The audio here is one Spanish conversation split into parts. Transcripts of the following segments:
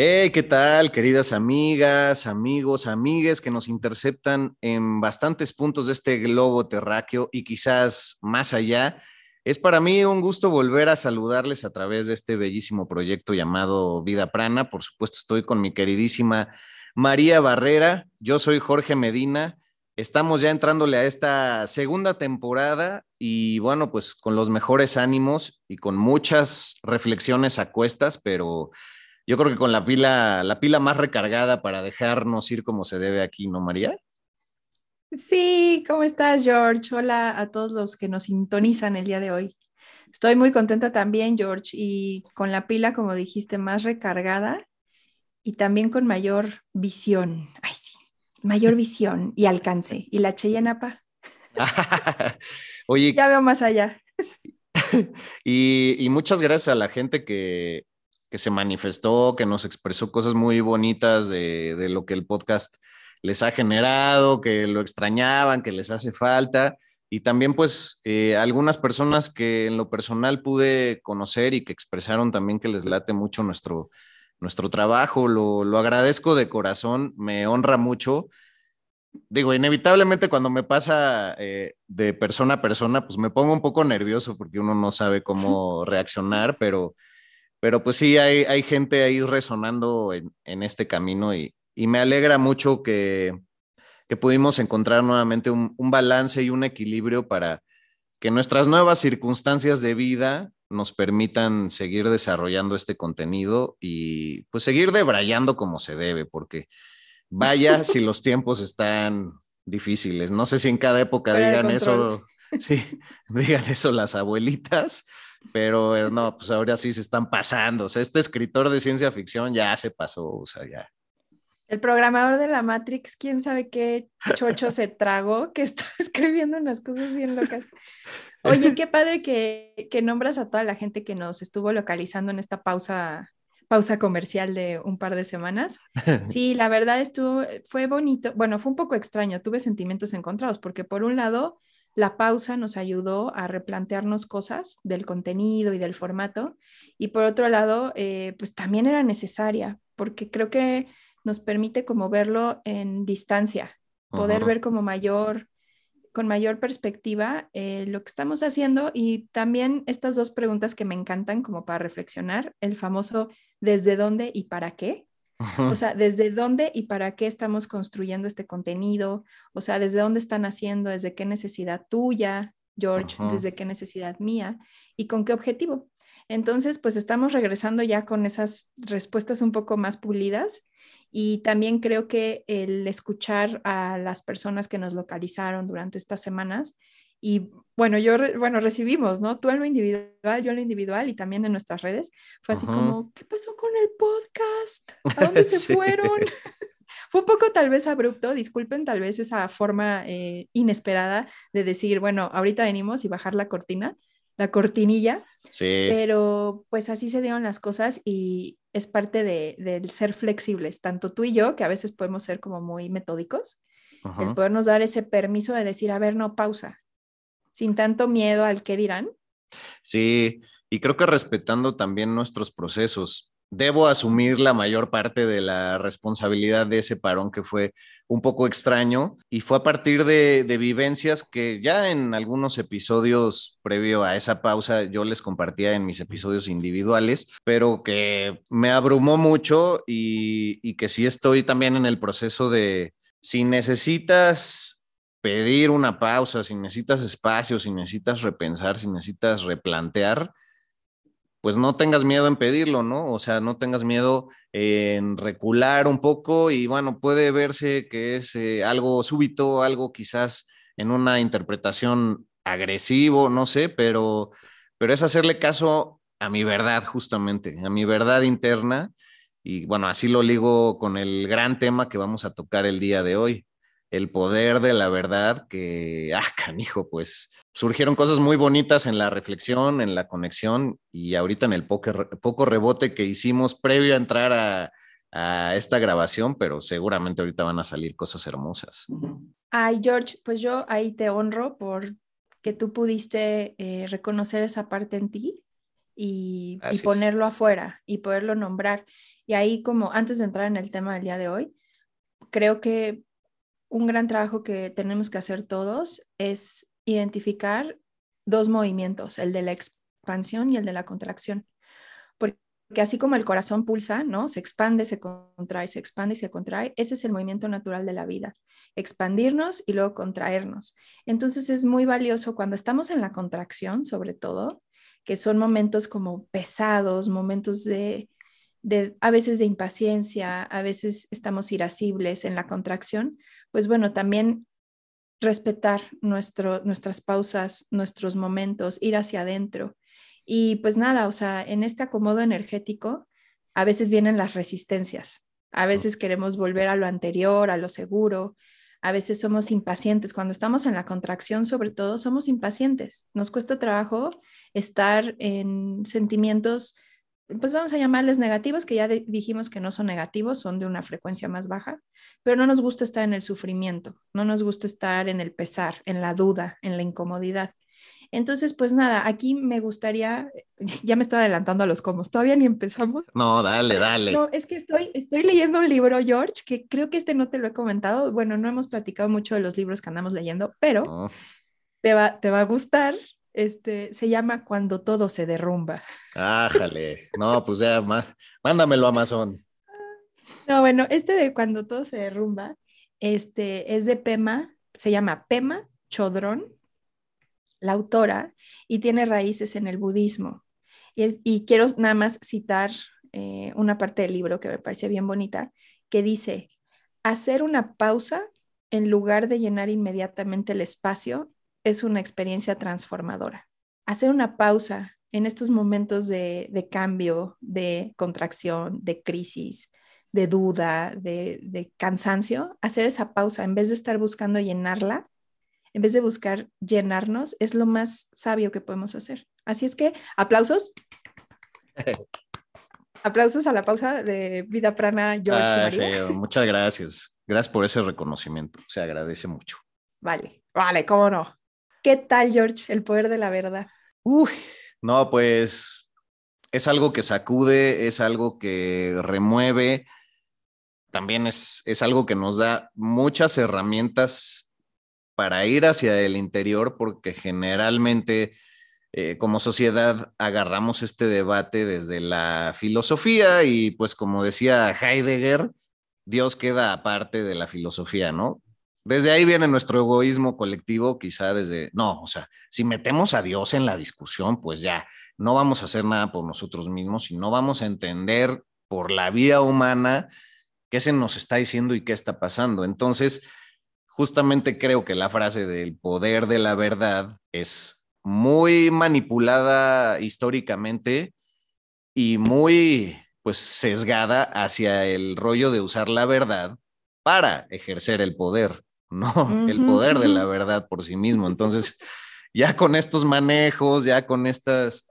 Hey, ¿qué tal, queridas amigas, amigos, amigues que nos interceptan en bastantes puntos de este globo terráqueo y quizás más allá? Es para mí un gusto volver a saludarles a través de este bellísimo proyecto llamado Vida Prana. Por supuesto, estoy con mi queridísima María Barrera. Yo soy Jorge Medina. Estamos ya entrándole a esta segunda temporada y bueno, pues con los mejores ánimos y con muchas reflexiones a cuestas, pero yo creo que con la pila, la pila más recargada para dejarnos ir como se debe aquí, ¿no, María? Sí, ¿cómo estás, George? Hola a todos los que nos sintonizan el día de hoy. Estoy muy contenta también, George, y con la pila, como dijiste, más recargada y también con mayor visión. Ay, sí, mayor visión y alcance. ¿Y la Cheyenapa? Oye. Ya veo más allá. y, y muchas gracias a la gente que, que se manifestó, que nos expresó cosas muy bonitas de, lo que el podcast les ha generado, que lo extrañaban, que les hace falta. Y también pues eh, algunas personas que en lo personal pude conocer y que expresaron también que les late mucho nuestro, nuestro trabajo. Lo, agradezco de corazón, me honra mucho. Digo, inevitablemente cuando me pasa eh, de persona a persona, pues me pongo un poco nervioso porque uno no sabe cómo reaccionar, pero pero pues sí, hay, hay gente ahí resonando en, este camino y, me alegra mucho que, pudimos encontrar nuevamente un, balance y un equilibrio para que nuestras nuevas circunstancias de vida nos permitan seguir desarrollando este contenido y pues seguir debrayando como se debe, porque vaya si los tiempos están difíciles. No sé si en cada época digan eso, sí, digan eso las abuelitas, pero eh, no, pues ahora sí se están pasando. O sea, este escritor de ciencia ficción ya se pasó, o sea, ya. El programador de la Matrix, quién sabe qué chocho se tragó, que está escribiendo unas cosas bien locas. Oye, qué padre que, que nombras a toda la gente que nos estuvo localizando en esta pausa pausa comercial de un par de semanas. Sí, la verdad estuvo, fue bonito, bueno, fue un poco extraño, tuve sentimientos encontrados, porque por un lado, la pausa nos ayudó a replantearnos cosas del contenido y del formato. Y por otro lado, eh, pues también era necesaria, porque creo que nos permite como verlo en distancia, poder ver como mayor, con mayor perspectiva eh, lo que estamos haciendo. Y también estas dos preguntas que me encantan como para reflexionar, el famoso desde dónde y para qué, o sea, desde dónde y para qué estamos construyendo este contenido, o sea, desde dónde están haciendo, desde qué necesidad tuya, George, desde qué necesidad mía y con qué objetivo. Entonces, pues estamos regresando ya con esas respuestas un poco más pulidas y también creo que el escuchar a las personas que nos localizaron durante estas semanas y bueno, yo, bueno, recibimos, ¿no? Tú en lo individual, yo en lo individual y también en nuestras redes. Fue así como, ¿qué pasó con el podcast? ¿A dónde se fueron? Fue un poco tal vez abrupto, disculpen tal vez esa forma eh, inesperada de decir, bueno, ahorita venimos y bajar la cortina, la cortinilla. Sí. Pero pues así se dieron las cosas y es parte de, del ser flexibles, tanto tú y yo, que a veces podemos ser como muy metódicos, el podernos dar ese permiso de decir, a ver, no, pausa, sin tanto miedo al qué dirán. Sí, y creo que respetando también nuestros procesos. Debo asumir la mayor parte de la responsabilidad de ese parón que fue un poco extraño y fue a partir de, vivencias que ya en algunos episodios previo a esa pausa yo les compartía en mis episodios individuales, pero que me abrumó mucho y, y que sí estoy también en el proceso de, si necesitas pedir una pausa, si necesitas espacio, si necesitas repensar, si necesitas replantear, pues no tengas miedo en pedirlo, ¿no? O sea, no tengas miedo en recular un poco y bueno, puede verse que es eh, algo súbito, algo quizás en una interpretación agresivo, no sé, pero, pero es hacerle caso a mi verdad, justamente, a mi verdad interna. Y bueno, así lo ligo con el gran tema que vamos a tocar el día de hoy, el poder de la verdad, que, ah, canijo, pues surgieron cosas muy bonitas en la reflexión, en la conexión y ahorita en el poco, poco rebote que hicimos previo a entrar a, a esta grabación, pero seguramente ahorita van a salir cosas hermosas. Ay, George, pues yo ahí te honro por que tú pudiste eh, reconocer esa parte en ti y, y, ponerlo afuera y poderlo nombrar. Y ahí como antes de entrar en el tema del día de hoy, creo que un gran trabajo que tenemos que hacer todos es identificar dos movimientos, el de la expansión y el de la contracción que así como el corazón pulsa, ¿no? Se expande, se contrae, se expande y se contrae. Ese es el movimiento natural de la vida. Expandirnos y luego contraernos. Entonces es muy valioso cuando estamos en la contracción, sobre todo, que son momentos como pesados, momentos de, de a veces de impaciencia, a veces estamos irascibles en la contracción, pues bueno, también respetar nuestro, nuestras pausas, nuestros momentos, ir hacia adentro y pues nada, o sea, en este acomodo energético a veces vienen las resistencias, a veces queremos volver a lo anterior, a lo seguro, a veces somos impacientes. Cuando estamos en la contracción, sobre todo, somos impacientes. Nos cuesta trabajo estar en sentimientos, pues vamos a llamarles negativos, que ya dijimos que no son negativos, son de una frecuencia más baja, pero no nos gusta estar en el sufrimiento, no nos gusta estar en el pesar, en la duda, en la incomodidad. Entonces, pues nada, aquí me gustaría, ya me estoy adelantando a los comos, todavía ni empezamos. No, dale, dale. No, es que estoy, estoy leyendo un libro, George, que creo que este no te lo he comentado. Bueno, no hemos platicado mucho de los libros que andamos leyendo, pero te, va, te va a gustar. Este, se llama Cuando todo se derrumba. Ájale, no, pues ya, mándamelo a Amazon. No, bueno, este de Cuando todo se derrumba, este, es de Pema, se llama Pema Chodrón la autora, y tiene raíces en el budismo. Y, quiero nada más citar eh, una parte del libro que me parece bien bonita, que dice, hacer una pausa en lugar de llenar inmediatamente el espacio es una experiencia transformadora. Hacer una pausa en estos momentos de, cambio, de contracción, de crisis, de duda, de, de, cansancio, hacer esa pausa en vez de estar buscando llenarla, en vez de buscar llenarnos, es lo más sabio que podemos hacer. Así es que, aplausos. aplausos a la pausa de Vida Prana, George. Ah, muchas gracias. Gracias por ese reconocimiento. Se agradece mucho. Vale, vale, cómo no. ¿Qué tal, George? El poder de la verdad. No, pues es algo que sacude, es algo que remueve, también es, es algo que nos da muchas herramientas para ir hacia el interior, porque generalmente eh, como sociedad agarramos este debate desde la filosofía y pues como decía Heidegger, Dios queda aparte de la filosofía, ¿no? Desde ahí viene nuestro egoísmo colectivo, quizá desde, no, o sea, si metemos a Dios en la discusión, pues ya, no vamos a hacer nada por nosotros mismos y no vamos a entender por la vía humana qué se nos está diciendo y qué está pasando. Entonces, justamente creo que la frase del poder de la verdad es muy manipulada históricamente y muy pues sesgada hacia el rollo de usar la verdad para ejercer el poder, no el poder de la verdad por sí mismo. Entonces, ya con estos manejos, ya con estas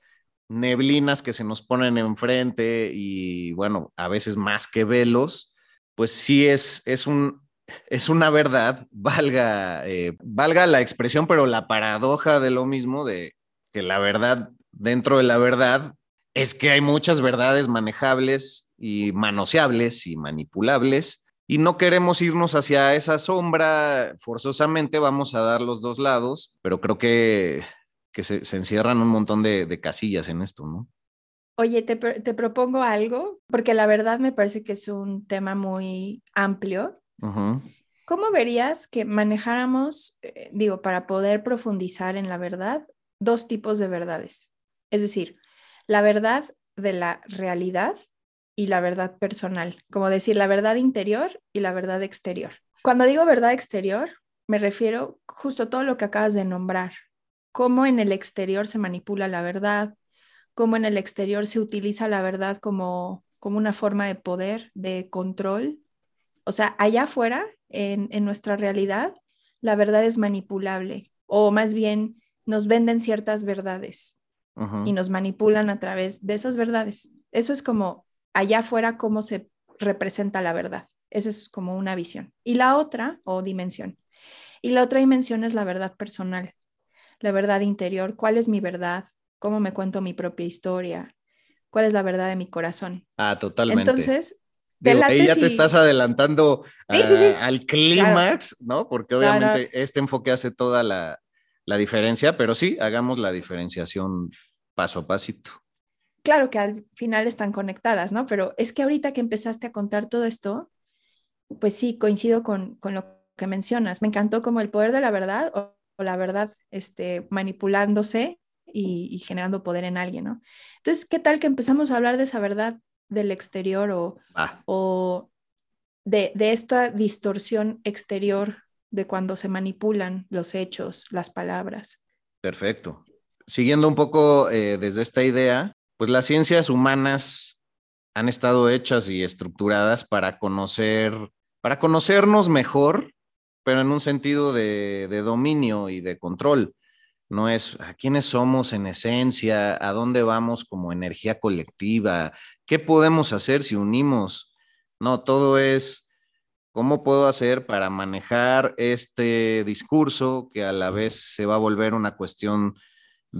neblinas que se nos ponen enfrente y bueno, a veces más que velos, pues sí es, es un es una verdad, valga, eh, valga la expresión, pero la paradoja de lo mismo, de que la verdad dentro de la verdad es que hay muchas verdades manejables y manoseables y manipulables y no queremos irnos hacia esa sombra, forzosamente vamos a dar los dos lados, pero creo que, que se, encierran un montón de, casillas en esto, ¿no? Oye, te, te, propongo algo, porque la verdad me parece que es un tema muy amplio ¿Cómo verías que manejáramos, eh, digo, para poder profundizar en la verdad, dos tipos de verdades? Es decir, la verdad de la realidad y la verdad personal, como decir, la verdad interior y la verdad exterior. Cuando digo verdad exterior, me refiero justo a todo lo que acabas de nombrar, cómo en el exterior se manipula la verdad, cómo en el exterior se utiliza la verdad como, como una forma de poder, de control. O sea, allá afuera, en, en nuestra realidad, la verdad es manipulable, o más bien nos venden ciertas verdades y nos manipulan a través de esas verdades. Eso es como allá afuera cómo se representa la verdad. Esa es como una visión. Y la otra, o dimensión. Y la otra dimensión es la verdad personal, la verdad interior. ¿Cuál es mi verdad? ¿Cómo me cuento mi propia historia? ¿Cuál es la verdad de mi corazón? Ah, totalmente. Entonces, ahí ya te estás adelantando al clímax, ¿no? Porque obviamente este enfoque hace toda la, la diferencia, pero sí, hagamos la diferenciación paso a pasito. Claro que al final están conectadas, ¿no? Pero es que ahorita que empezaste a contar todo esto, pues sí, coincido con, con lo que mencionas. Me encantó como el poder de la verdad o, la verdad este, manipulándose y, generando poder en alguien, ¿no? Entonces, ¿qué tal que empezamos a hablar de esa verdad del exterior o, o de, de, esta distorsión exterior de cuando se manipulan los hechos, las palabras. Perfecto. Siguiendo un poco eh, desde esta idea, pues las ciencias humanas han estado hechas y estructuradas para conocer, para conocernos mejor, pero en un sentido de, de dominio y de control. No es a quiénes somos en esencia, a dónde vamos como energía colectiva, qué podemos hacer si unimos. No, todo es ¿Cómo puedo hacer para manejar este discurso que a la vez se va a volver una cuestión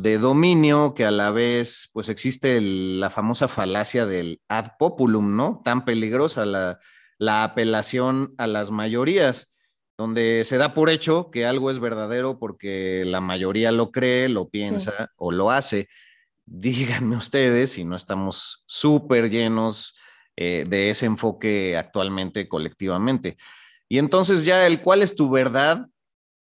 de dominio, que a la vez pues existe la famosa falacia del ad populum, ¿no? Tan peligrosa la, apelación a las mayorías, donde se da por hecho que algo es verdadero porque la mayoría lo cree, lo piensa o lo hace. Díganme ustedes si no estamos súper llenos eh, de ese enfoque actualmente colectivamente. Y entonces ya el cuál es tu verdad,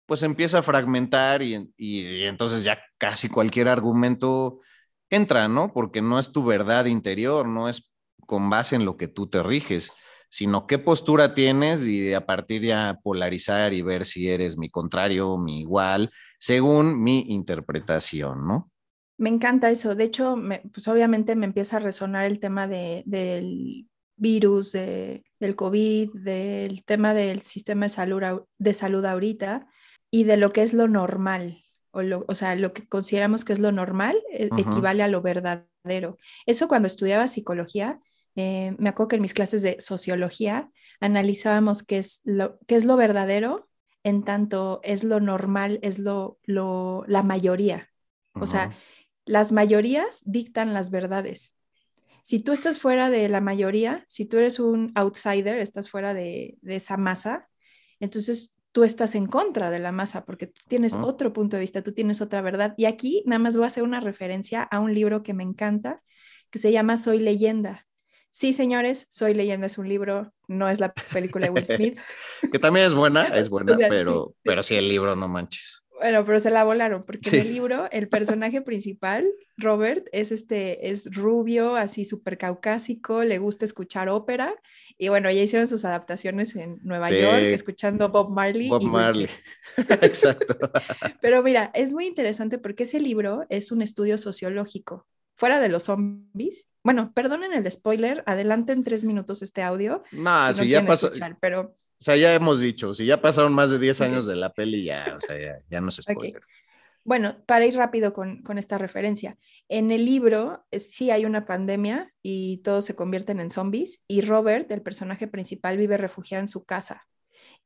pues empieza a fragmentar y, y, entonces ya casi cualquier argumento entra, ¿no? Porque no es tu verdad interior, no es con base en lo que tú te riges, sino qué postura tienes y a partir ya polarizar y ver si eres mi contrario, mi igual, según mi interpretación, ¿no? Me encanta eso. De hecho, pues obviamente me empieza a resonar el tema del virus, del COVID, del tema del sistema de salud, de salud ahorita y de lo que es lo normal. O, o sea, lo que consideramos que es lo normal e, equivale a lo verdadero. Eso cuando estudiaba psicología, eh, me acuerdo que en mis clases de sociología analizábamos qué es lo, qué es lo verdadero en tanto es lo normal, es lo, lo la mayoría. O sea, las mayorías dictan las verdades. Si tú estás fuera de la mayoría, si tú eres un outsider, estás fuera de, esa masa, entonces tú estás en contra de la masa porque tú tienes otro punto de vista, tú tienes otra verdad. Y aquí nada más voy a hacer una referencia a un libro que me encanta, que se llama Soy leyenda. Sí, señores, Soy leyenda es un libro, no es la película de Will Smith. que también es buena, es buena, pero, sí. pero sí el libro, no manches. Bueno, pero se la volaron, porque en el libro el personaje principal, Robert, es este, es rubio, así súper caucásico, le gusta escuchar ópera, y bueno, ya hicieron sus adaptaciones en Nueva York, escuchando Bob Marley. Bob Marley, exacto. Pero mira, es muy interesante porque ese libro es un estudio sociológico, fuera de los zombies. Bueno, perdonen el spoiler, adelanten tres minutos este audio. No, si, ya pasó. pero o sea, ya hemos dicho, si ya pasaron más de 10 años de la peli, ya, o sea, ya, no se spoiler. Bueno, para ir rápido con, con, esta referencia, en el libro eh, sí hay una pandemia y todos se convierten en zombies y Robert, el personaje principal, vive refugiado en su casa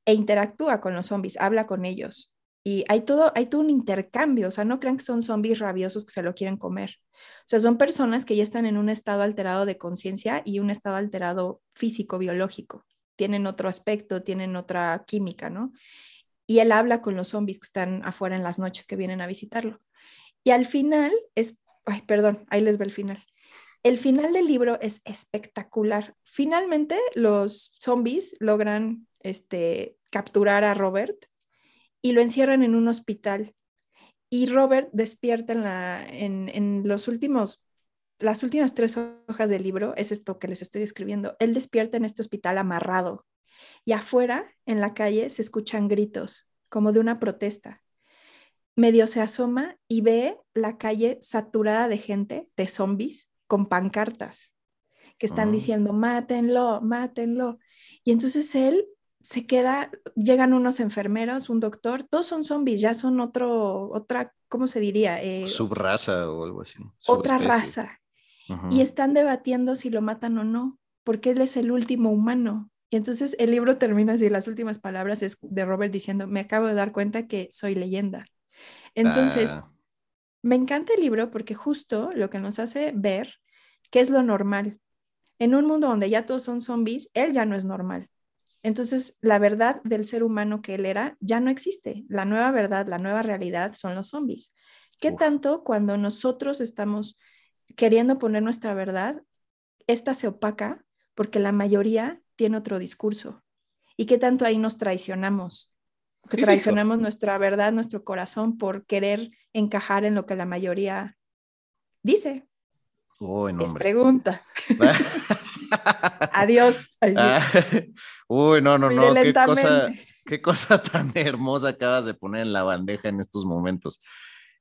e interactúa con los zombies, habla con ellos y hay todo, hay todo un intercambio, o sea, no crean que son zombies rabiosos que se lo quieren comer. O sea, son personas que ya están en un estado alterado de conciencia y un estado alterado físico, biológico tienen otro aspecto, tienen otra química, ¿no? Y él habla con los zombies que están afuera en las noches que vienen a visitarlo. Y al final es, ay, perdón, ahí les ve el final. El final del libro es espectacular. Finalmente los zombies logran este, capturar a Robert y lo encierran en un hospital. Y Robert despierta en, la, en, en los últimos las últimas tres hojas del libro es esto que les estoy escribiendo. Él despierta en este hospital amarrado y afuera, en la calle, se escuchan gritos, como de una protesta. medio se asoma y ve la calle saturada de gente, de zombies, con pancartas que están Ah. diciendo, mátenlo, mátenlo. Y entonces él se queda, llegan unos enfermeros, un doctor, todos son zombies, ya son otro, otra, ¿cómo se diría? Eh, Subraza o algo así. otra raza. Y están debatiendo si lo matan o no, porque él es el último humano. Y entonces el libro termina así, las últimas palabras es de Robert diciendo, me acabo de dar cuenta que soy leyenda. Entonces, Ah, me encanta el libro porque justo lo que nos hace ver qué es lo normal. En un mundo donde ya todos son zombies, él ya no es normal. Entonces, la verdad del ser humano que él era ya no existe. La nueva verdad, la nueva realidad son los zombies. ¿Qué Uf. tanto cuando nosotros estamos queriendo poner nuestra verdad, esta se opaca porque la mayoría tiene otro discurso? ¿Y qué tanto ahí nos traicionamos? Que traicionamos nuestra verdad, nuestro corazón por querer encajar en lo que la mayoría dice. uy, no, Es pregunta. Adiós. Ah, Uy, no, no, no. Qué cosa, qué cosa tan hermosa acabas de poner en la bandeja en estos momentos.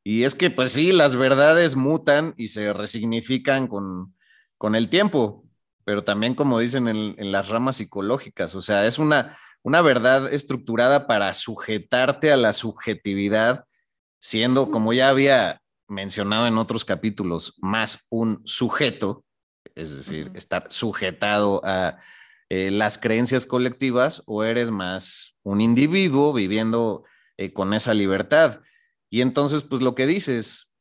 Y es que, pues sí, las verdades mutan y se resignifican con, con el tiempo, pero también, como dicen en, en las ramas psicológicas, o sea, es una, una verdad estructurada para sujetarte a la subjetividad, siendo, como ya había mencionado en otros capítulos, más un sujeto, es decir, estar sujetado a eh, las creencias colectivas o eres más un individuo viviendo eh, con esa libertad. Y entonces, pues lo que dices,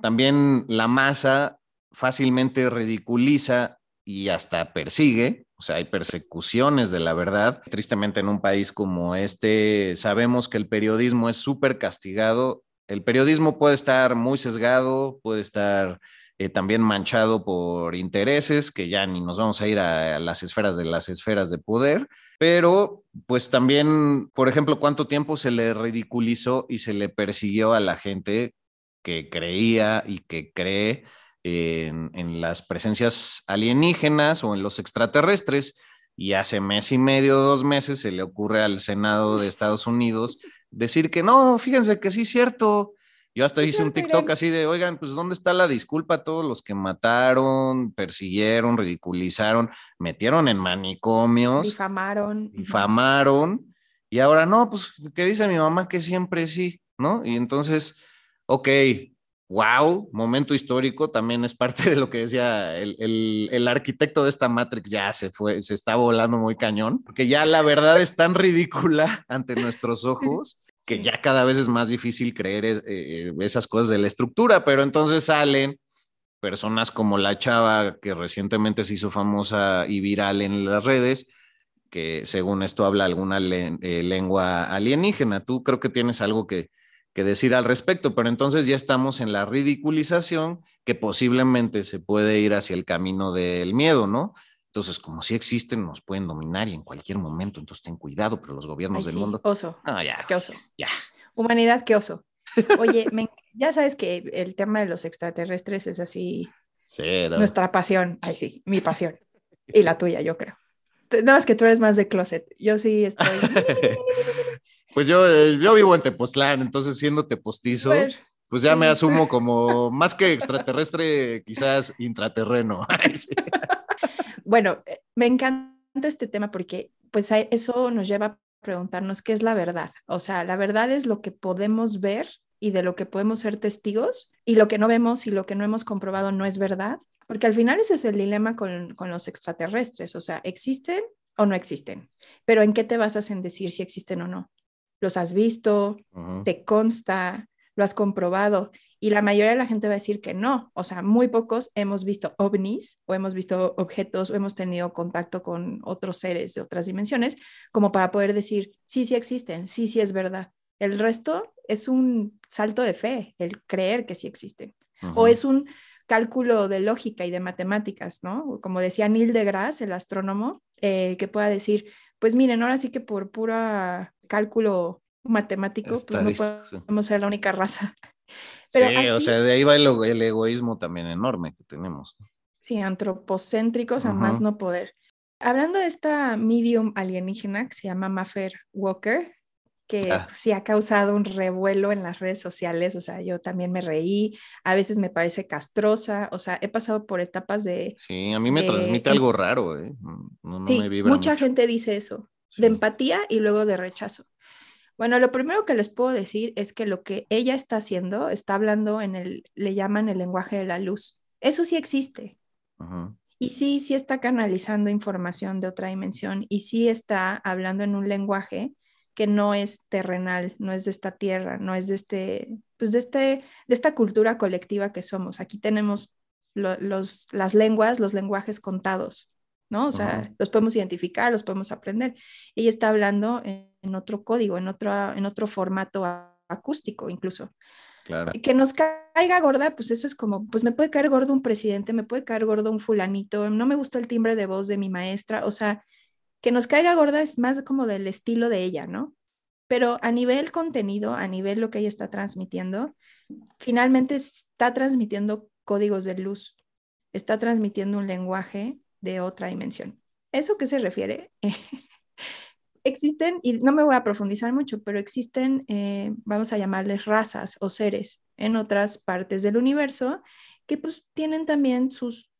también la masa fácilmente ridiculiza y hasta persigue, o sea, hay persecuciones de la verdad. Tristemente en un país como este, sabemos que el periodismo es súper castigado. El periodismo puede estar muy sesgado, puede estar eh, también manchado por intereses, que ya ni nos vamos a ir a, a, las esferas de las esferas de poder, pero pues también, por ejemplo, cuánto tiempo se le ridiculizó y se le persiguió a la gente que creía y que cree en, en las presencias alienígenas o en los extraterrestres. Y hace mes y medio, dos meses, se le ocurre al Senado de Estados Unidos decir que no, fíjense que sí es cierto, yo hasta hice un TikTok así de, oigan, pues ¿dónde está la disculpa a todos los que mataron, persiguieron, ridiculizaron, metieron en manicomios, difamaron, difamaron, y ahora no, pues que dice mi mamá que siempre sí, ¿no? Y entonces, ok, wow, momento histórico, también es parte de lo que decía el, el, el, arquitecto de esta Matrix, ya se fue, se está volando muy cañón, porque ya la verdad es tan ridícula ante nuestros ojos que ya cada vez es más difícil creer eh, esas cosas de la estructura, pero entonces salen personas como la chava que recientemente se hizo famosa y viral en las redes, que según esto habla alguna le eh, lengua alienígena. Tú creo que tienes algo que, que decir al respecto, pero entonces ya estamos en la ridiculización que posiblemente se puede ir hacia el camino del miedo, ¿no? Entonces, como si existen, nos pueden dominar y en cualquier momento, entonces ten cuidado, pero los gobiernos Ay, del sí, mundo. Oso. No, ya. Qué oso. Ya. Humanidad, qué oso. Oye, me, ya sabes que el tema de los extraterrestres es así. Cero. Nuestra pasión. Ay, sí, mi pasión. Y la tuya, yo creo. Nada más que tú eres más de closet. Yo sí estoy. pues yo, eh, yo vivo en Tepoztlán, entonces siendo tepostizo, Bueno, pues ya me asumo como más que extraterrestre, quizás intraterreno. Ay, sí. Bueno, eh, me encanta este tema porque pues eso nos lleva a preguntarnos qué es la verdad. O sea, la verdad es lo que podemos ver y de lo que podemos ser testigos y lo que no vemos y lo que no hemos comprobado no es verdad. Porque al final ese es el dilema con, con los extraterrestres. O sea, ¿existen o no existen? Pero ¿en qué te basas en decir si existen o no? ¿Los has visto? Te consta, lo has comprobado. Y la mayoría de la gente va a decir que no. O sea, muy pocos hemos visto ovnis o hemos visto objetos o hemos tenido contacto con otros seres de otras dimensiones como para poder decir, sí, sí existen, sí, sí es verdad. El resto es un salto de fe, el creer que sí existen. O es un cálculo de lógica y de matemáticas, ¿no? Como decía Neil deGrasse, el astrónomo, eh, que pueda decir, pues miren, ahora sí que por pura cálculo matemático, pues no podemos ser la única raza. Pero sí, o sea, de ahí va el, ego- el egoísmo también enorme que tenemos. Sí, antropocéntricos a más no poder. Hablando de esta medium alienígena que se llama Maffer Walker, que Ah. pues, sí ha causado un revuelo en las redes sociales, o sea, yo también me reí, a veces me parece castrosa, o sea, he pasado por etapas de, Sí, a mí me de transmite em- algo raro, ¿eh? No, no sí, me vibra mucha mucho. gente dice eso, Sí. de empatía y luego de rechazo. Bueno, lo primero que les puedo decir es que lo que ella está haciendo, está hablando en el, le llaman el lenguaje de la luz. Eso sí existe. Ujú. Y sí, sí está canalizando información de otra dimensión y sí está hablando en un lenguaje que no es terrenal, no es de esta tierra, no es de este, pues de este, de esta cultura colectiva que somos. Aquí tenemos lo- los, las lenguas, los lenguajes contados, ¿no? O sea, los podemos identificar, los podemos aprender. Ella está hablando en, en otro código, en otro, en otro formato acústico incluso. Claro. Y que nos caiga gorda, pues eso es como, pues me puede caer gordo un presidente, me puede caer gordo un fulanito, no me gustó el timbre de voz de mi maestra, o sea, que nos caiga gorda es más como del estilo de ella, ¿no? Pero a nivel contenido, a nivel lo que ella está transmitiendo, finalmente está transmitiendo códigos de luz, está transmitiendo un lenguaje de otra dimensión. ¿Eso qué se refiere? existen, y no me voy a profundizar mucho, pero existen, eh, vamos a llamarles razas o seres en otras partes del universo que pues tienen también sus,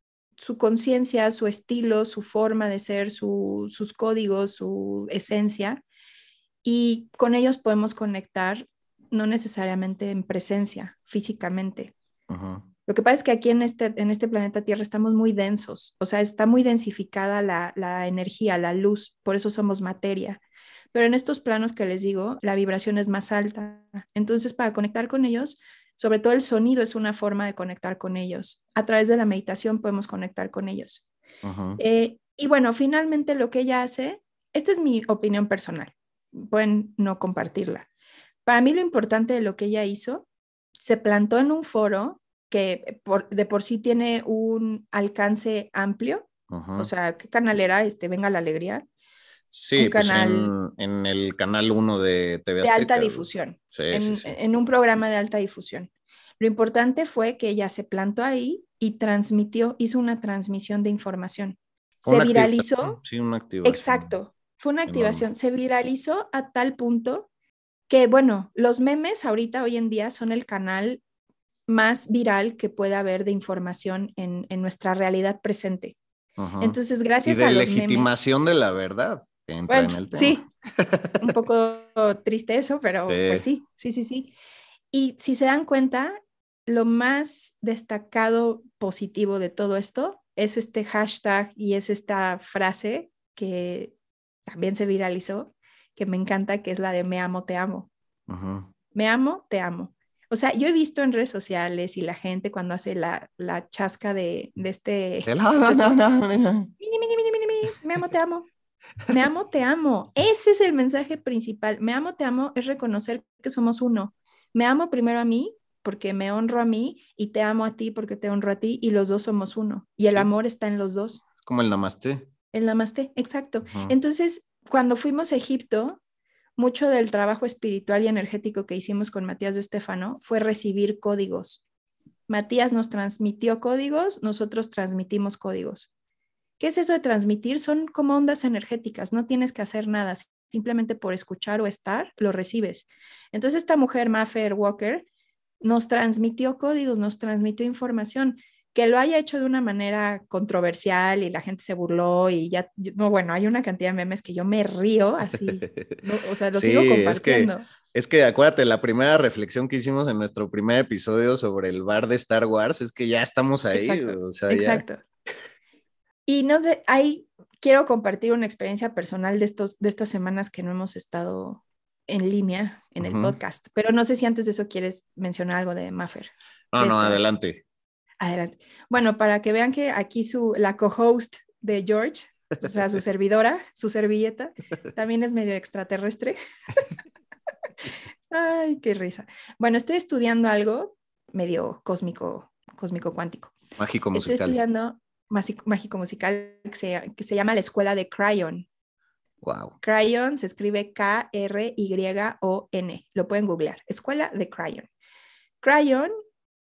su conciencia, su estilo, su forma de ser, su- sus códigos, su esencia, y con ellos podemos conectar, no necesariamente en presencia, físicamente. Lo que pasa es que aquí en este, en este planeta Tierra estamos muy densos, o sea, está muy densificada la, la energía, la luz, por eso somos materia. Pero en estos planos que les digo, la vibración es más alta. Entonces, para conectar con ellos, sobre todo el sonido es una forma de conectar con ellos. A través de la meditación podemos conectar con ellos. Eh, y bueno, finalmente lo que ella hace, esta es mi opinión personal, pueden no compartirla. Para mí lo importante de lo que ella hizo, se plantó en un foro que por- de por sí tiene un alcance amplio, Ujú. o sea, ¿qué canal era? Este, Venga la Alegría, sí, un pues canal- en, en el canal 1 de TV de Azteca. alta güey. difusión, Sí, en, sí, sí. en un programa de alta difusión. Lo importante fue que ella se plantó ahí y transmitió, hizo una transmisión de información. Se viralizó Sí, una activación. Exacto, fue una enorme. activación. Se viralizó a tal punto que, bueno, los memes ahorita, hoy en día, son el canal más viral que puede haber de información en, en nuestra realidad presente. Ujú. Entonces, y gracias de a los memes, legitimación de la verdad. Que entra bueno, en el tema. sí, un poco triste eso, pero Sí. pues sí, sí, sí, sí. Y si se dan cuenta, lo más destacado positivo de todo esto es este hashtag y es esta frase que también se viralizó, que me encanta, que es la de me amo, te amo. Me amo, te amo. O sea, yo he visto en redes sociales y la gente cuando hace la, la chasca de, de este... Me amo, te amo. Me amo, te amo. Ese es el mensaje principal. Me amo, te amo es reconocer que somos uno. Me amo primero a mí porque me honro a mí y te amo a ti porque te honro a ti y los dos somos uno. Y el Sí. amor está en los dos. Como el namaste. El namaste, exacto. Entonces, cuando fuimos a Egipto, mucho del trabajo espiritual y energético que hicimos con Matías de Estefano fue recibir códigos. Matías nos transmitió códigos, nosotros transmitimos códigos. ¿Qué es eso de transmitir? Son como ondas energéticas, no tienes que hacer nada, simplemente por escuchar o estar, lo recibes. Entonces esta mujer, Maffer Walker, nos transmitió códigos, nos transmitió información. Que lo haya hecho de una manera controversial y la gente se burló y ya, no, bueno, hay una cantidad de memes que yo me río así, no, o sea, lo Sí, sigo es que- compartiendo. Es que acuérdate, la primera reflexión que hicimos en nuestro primer episodio sobre el bar de Star Wars es que ya estamos ahí. Exacto, o sea, ya- Exacto. Y no sé, ahí quiero compartir una experiencia personal de, estos, de estas semanas que no hemos estado en línea en el podcast, pero no sé si antes de eso quieres mencionar algo de Maffer. No, de no, adelante. Adelante. Bueno, para que vean que aquí su, la co-host de George, o sea, su servidora, su servilleta, también es medio extraterrestre. Ay, qué risa. Bueno, estoy estudiando algo medio cósmico, cósmico cuántico. Mágico Estoy musical. estudiando mágico, musical que se, que se llama la Escuela de Cryon. Wow. Cryon se escribe K-R-Y-O-N. Lo pueden googlear. Escuela de Cryon. Cryon,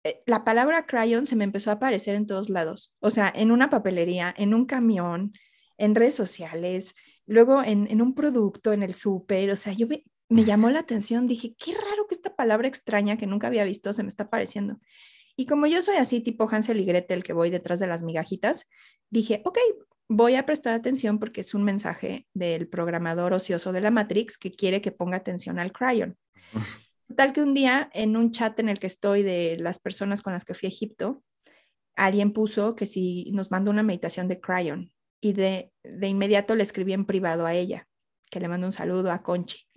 eh, la palabra Cryon se me empezó a aparecer en todos lados. O sea, en una papelería, en un camión, en redes sociales, luego en, en un producto, en el súper. O sea, yo me llamó la atención, dije, qué raro que esta palabra extraña que nunca había visto se me está apareciendo. Y como yo soy así, tipo Hansel y Gretel, que voy detrás de las migajitas, dije, ok, voy a prestar atención porque es un mensaje del programador ocioso de la Matrix que quiere que ponga atención al Cryon. Tal que un día en un chat en el que estoy de las personas con las que fui a Egipto, alguien puso que si nos mandó una meditación de Cryon y de, de inmediato le escribí en privado a ella, que le mando un saludo a Conchi.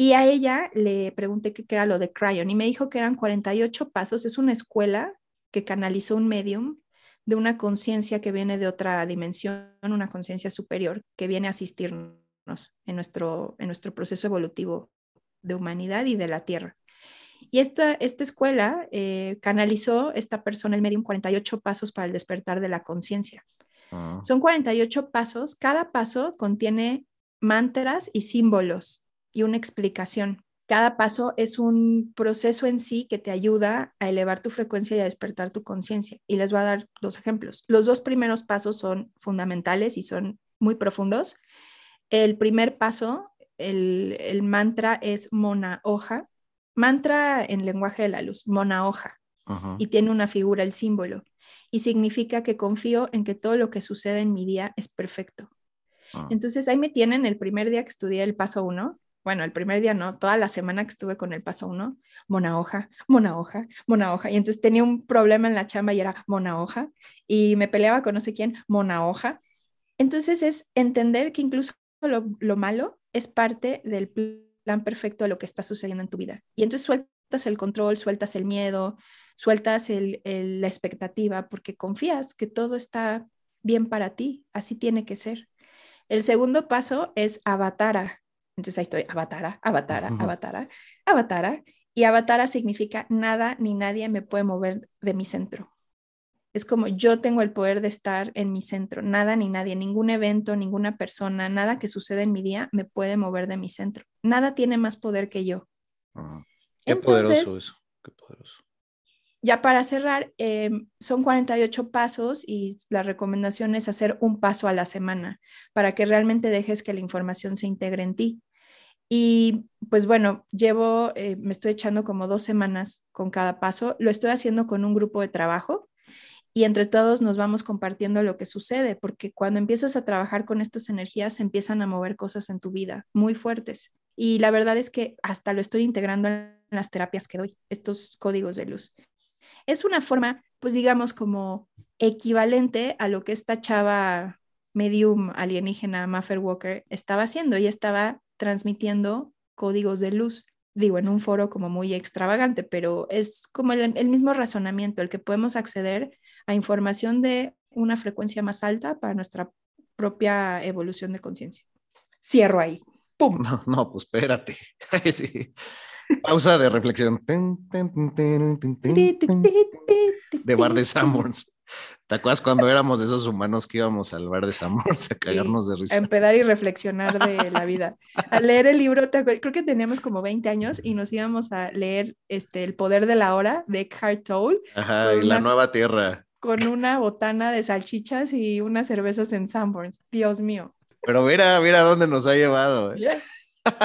Y a ella le pregunté qué era lo de Cryon y me dijo que eran 48 pasos. Es una escuela que canalizó un medium de una conciencia que viene de otra dimensión, una conciencia superior que viene a asistirnos en nuestro, en nuestro proceso evolutivo de humanidad y de la Tierra. Y esta, esta escuela eh, canalizó esta persona, el medium, 48 pasos para el despertar de la conciencia. Ah. Son 48 pasos, cada paso contiene mantras y símbolos y una explicación. Cada paso es un proceso en sí que te ayuda a elevar tu frecuencia y a despertar tu conciencia. Y les voy a dar dos ejemplos. Los dos primeros pasos son fundamentales y son muy profundos. El primer paso, el, mantra es mona hoja. Mantra en lenguaje de la luz, mona hoja. Y tiene una figura, el símbolo. Y significa que confío en que todo lo que sucede en mi día es perfecto. Ah. Entonces ahí me tienen el primer día que estudié el paso uno bueno, el primer día no, toda la semana que estuve con el paso uno, mona hoja, mona hoja, mona hoja. Y entonces tenía un problema en la chamba y era mona hoja. Y me peleaba con no sé quién, mona hoja. Entonces es entender que incluso lo, malo es parte del plan perfecto de lo que está sucediendo en tu vida. Y entonces sueltas el control, sueltas el miedo, sueltas la expectativa porque confías que todo está bien para ti, así tiene que ser. El segundo paso es avatara, entonces ahí estoy, avatara, avatara, avatara, avatara. Y avatara significa nada ni nadie me puede mover de mi centro. Es como yo tengo el poder de estar en mi centro. Nada ni nadie, ningún evento, ninguna persona, nada que suceda en mi día me puede mover de mi centro. Nada tiene más poder que yo. Qué poderoso eso, qué poderoso. Ya para cerrar, em, son 48 pasos y la recomendación es hacer un paso a la semana para que realmente dejes que la información se integre en ti. Y pues bueno, llevo, eh, me estoy echando como dos semanas con cada paso. Lo estoy haciendo con un grupo de trabajo y entre todos nos vamos compartiendo lo que sucede, porque cuando empiezas a trabajar con estas energías, empiezan a mover cosas en tu vida muy fuertes. Y la verdad es que hasta lo estoy integrando en las terapias que doy, estos códigos de luz. Es una forma, pues digamos, como equivalente a lo que esta chava medium alienígena, Maffer Walker, estaba haciendo. y estaba transmitiendo códigos de luz. Digo, en un foro como muy extravagante, pero es como el, mismo razonamiento, el que podemos acceder a información de una frecuencia más alta para nuestra propia evolución de conciencia. Cierro ahí. ¡Pum! No, no, pues espérate. Pausa de reflexión. De Bar de Sanborns. ¿Te acuerdas cuando éramos esos humanos que íbamos al bar de Sanborns a cagarnos de risa? A empedar y reflexionar de la vida. A leer el libro, creo que teníamos como 20 años y nos íbamos a leer este, El poder de la hora de Eckhart Tolle. Ajá, y La Nueva Tierra. Con una botana de salchichas y unas cervezas en Sanborns. Dios mío. Pero mira, mira dónde nos ha llevado. ¿eh?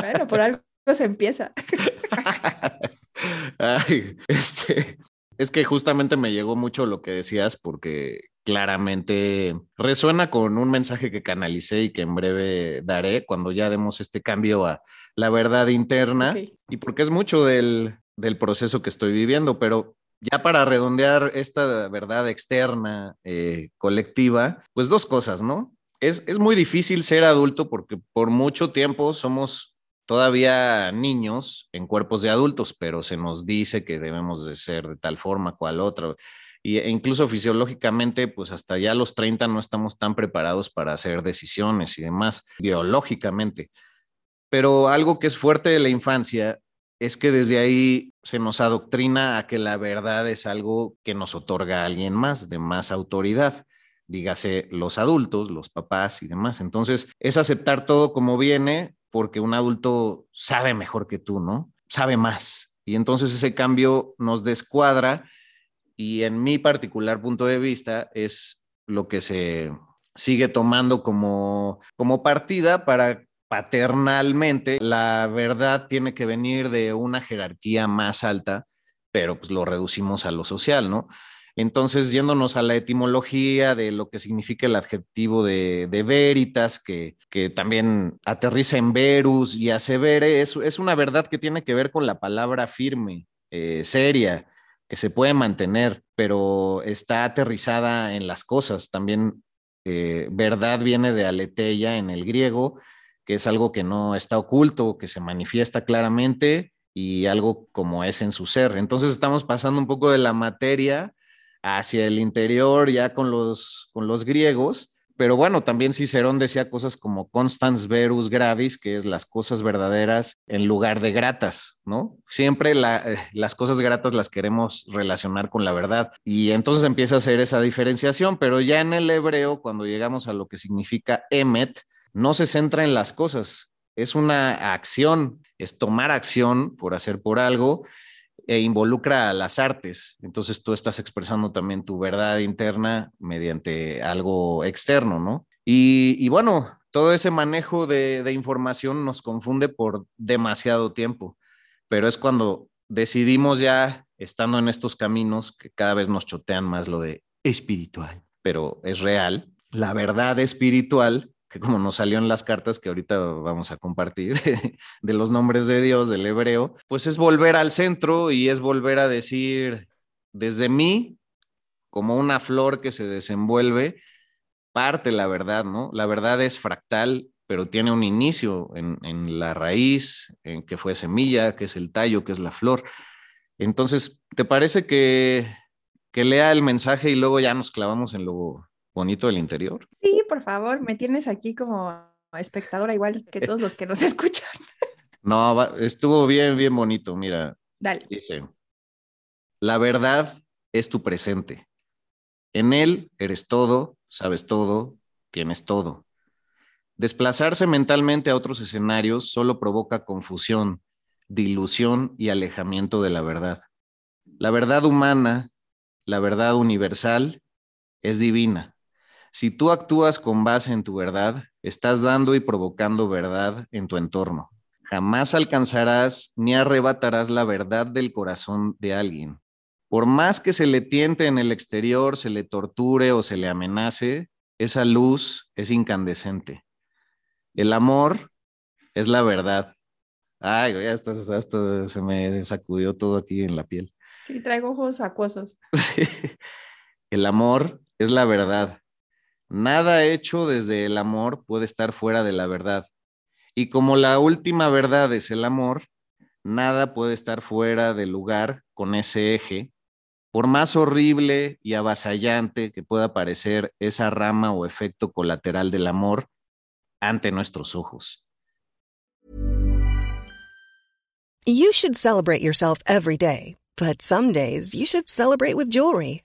Bueno, por algo se empieza. Ay, este, es que justamente me llegó mucho lo que decías porque claramente resuena con un mensaje que canalicé y que en breve daré cuando ya demos este cambio a la verdad interna y porque es mucho del, proceso que estoy viviendo, pero ya para redondear esta verdad externa eh, colectiva, pues dos cosas, ¿no? Es, es muy difícil ser adulto porque por mucho tiempo somos todavía niños en cuerpos de adultos, pero se nos dice que debemos de ser de tal forma, cual otra. Y, e incluso fisiológicamente, pues hasta ya los 30 no estamos tan preparados para hacer decisiones y demás, biológicamente. Pero algo que es fuerte de la infancia es que desde ahí se nos adoctrina a que la verdad es algo que nos otorga alguien más, de más autoridad dígase los adultos, los papás y demás. Entonces, es aceptar todo como viene, porque un adulto sabe mejor que tú, ¿no? Sabe más. Y entonces ese cambio nos descuadra y en mi particular punto de vista es lo que se sigue tomando como, como partida para, paternalmente, la verdad tiene que venir de una jerarquía más alta, pero pues lo reducimos a lo social, ¿no? Entonces, yéndonos a la etimología de lo que significa el adjetivo de, veritas, que, también aterriza en verus y asevere, es, es una verdad que tiene que ver con la palabra firme, eh, seria, que se puede mantener, pero está aterrizada en las cosas. También eh, verdad viene de aletheia en el griego, que es algo que no está oculto, que se manifiesta claramente y algo como es en su ser. Entonces estamos pasando un poco de la materia hacia el interior ya con los, con los griegos. Pero bueno, también Cicerón decía cosas como constans verus gravis, que es las cosas verdaderas en lugar de gratas, ¿no? Siempre eh, las cosas gratas las queremos relacionar con la verdad. Y entonces empieza a hacer esa diferenciación, pero ya en el hebreo, cuando llegamos a lo que significa emet, no se centra en las cosas, es una acción, es tomar acción por hacer por algo e involucra a las artes. Entonces tú estás expresando también tu verdad interna mediante algo externo, ¿no? Y, bueno, todo ese manejo de, de, información nos confunde por demasiado tiempo, pero es cuando decidimos ya, estando en estos caminos, que cada vez nos chotean más lo de espiritual, pero es real, la verdad espiritual que como nos salió en las cartas que ahorita vamos a compartir, de los nombres de Dios, del hebreo, pues es volver al centro y es volver a decir, desde mí, como una flor que se desenvuelve, parte la verdad, ¿no? La verdad es fractal, pero tiene un inicio en, la raíz, en que fue semilla, que es el tallo, que es la flor. Entonces, ¿te parece que, que lea el mensaje y luego ya nos clavamos en lo bonito del interior? Sí, por favor, me tienes aquí como espectadora igual que todos los que nos escuchan. No, estuvo bien, bien bonito, mira. Dale. Dice, la verdad es tu presente. En él eres todo, sabes todo, tienes todo. Desplazarse mentalmente a otros escenarios solo provoca confusión, dilución y alejamiento de la verdad. La verdad humana, la verdad universal, es divina. Si tú actúas con base en tu verdad, estás dando y provocando verdad en tu entorno. Jamás alcanzarás ni arrebatarás la verdad del corazón de alguien. Por más que se le tiente en el exterior, se le torture o se le amenace, esa luz es incandescente. El amor es la verdad. Ay, ya hasta, se me sacudió todo aquí en la piel. Sí, traigo ojos acuosos. El amor es la verdad. Nada hecho desde el amor puede estar fuera de la verdad. Y como la última verdad es el amor, nada puede estar fuera del lugar con ese eje, por más horrible y avasallante que pueda parecer esa rama o efecto colateral del amor ante nuestros ojos. You should celebrate yourself every day, but some days you should celebrate with jewelry.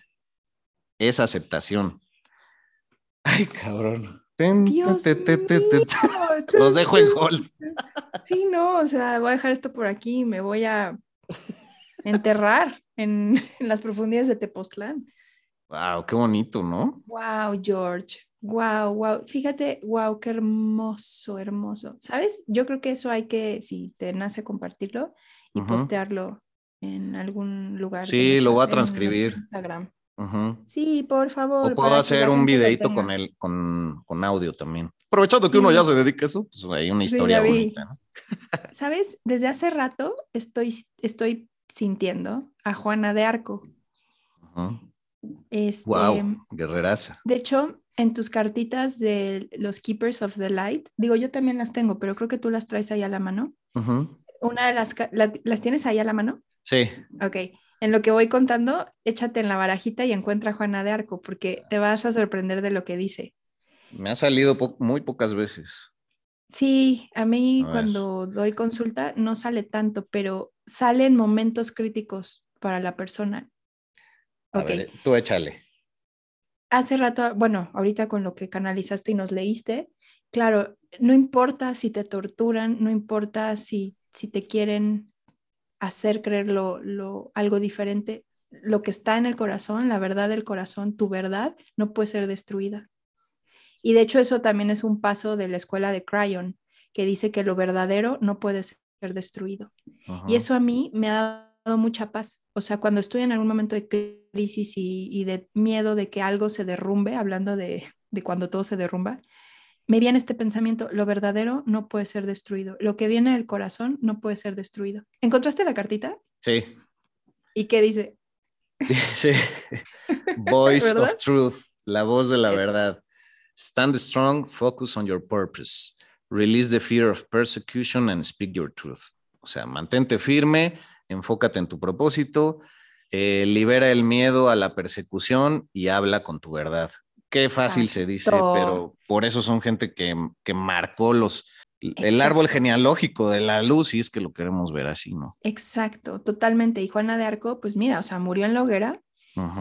es aceptación. Ay, cabrón. Los dejo en hold. Sí, no, o sea, voy a dejar esto por aquí y me voy a enterrar en, las profundidades de Tepoztlán. Wow, qué bonito, ¿no? Wow, George. Wow, wow. Fíjate, wow, qué hermoso, hermoso. ¿Sabes? Yo creo que eso hay que, si te nace compartirlo y postearlo en algún lugar. Sí, lo voy a transcribir. Sí, por favor. O puedo hacer un videito con, el, con, con, audio también. aprovechando que uno ya se dedica a eso, pues hay una historia bonita, ¿no? ¿Sabes? Desde hace rato estoy, estoy sintiendo a Juana de Arco. Este, Wow, guerreraza. De hecho, en tus cartitas de los Keepers of the Light, digo, yo también las tengo, pero creo que tú las traes ahí a la mano. Una de las, la- ¿las tienes ahí a la mano? Sí, Ok, en lo que voy contando, échate en la barajita y encuentra a Juana de Arco, porque te vas a sorprender de lo que dice. me ha salido po- muy pocas veces. Sí, a mí A cuando doy consulta no sale tanto, pero sale en momentos críticos para la persona. A Ok, ver, tú échale. hace rato, bueno, ahorita con lo que canalizaste y nos leíste, claro, no importa si te torturan, no importa si, si te quieren hacer creer lo, lo- algo diferente, lo que está en el corazón, la verdad del corazón, tu verdad, no puede ser destruida. Y de hecho eso también es un paso de la escuela de Cryon, que dice que lo verdadero no puede ser destruido. Y eso a mí me ha dado mucha paz. O sea, cuando estoy en algún momento de crisis y, y de miedo de que algo se derrumbe, hablando de, de cuando todo se derrumba, me viene este pensamiento, lo verdadero no puede ser destruido. Lo que viene del corazón no puede ser destruido. ¿Encontraste la cartita? Sí, ¿Y qué dice? dice Voice of Truth, la voz de la verdad. Stand strong, focus on your purpose. Release the fear of persecution and speak your truth. O sea, mantente firme, enfócate en tu propósito, eh, libera el miedo a la persecución y habla con tu verdad. Qué fácil se dice, pero por eso son gente que, que marcó los, el árbol genealógico de la luz, y es que lo queremos ver así, ¿no? Exacto, totalmente. Y Juana de Arco, pues mira, o sea, murió en la hoguera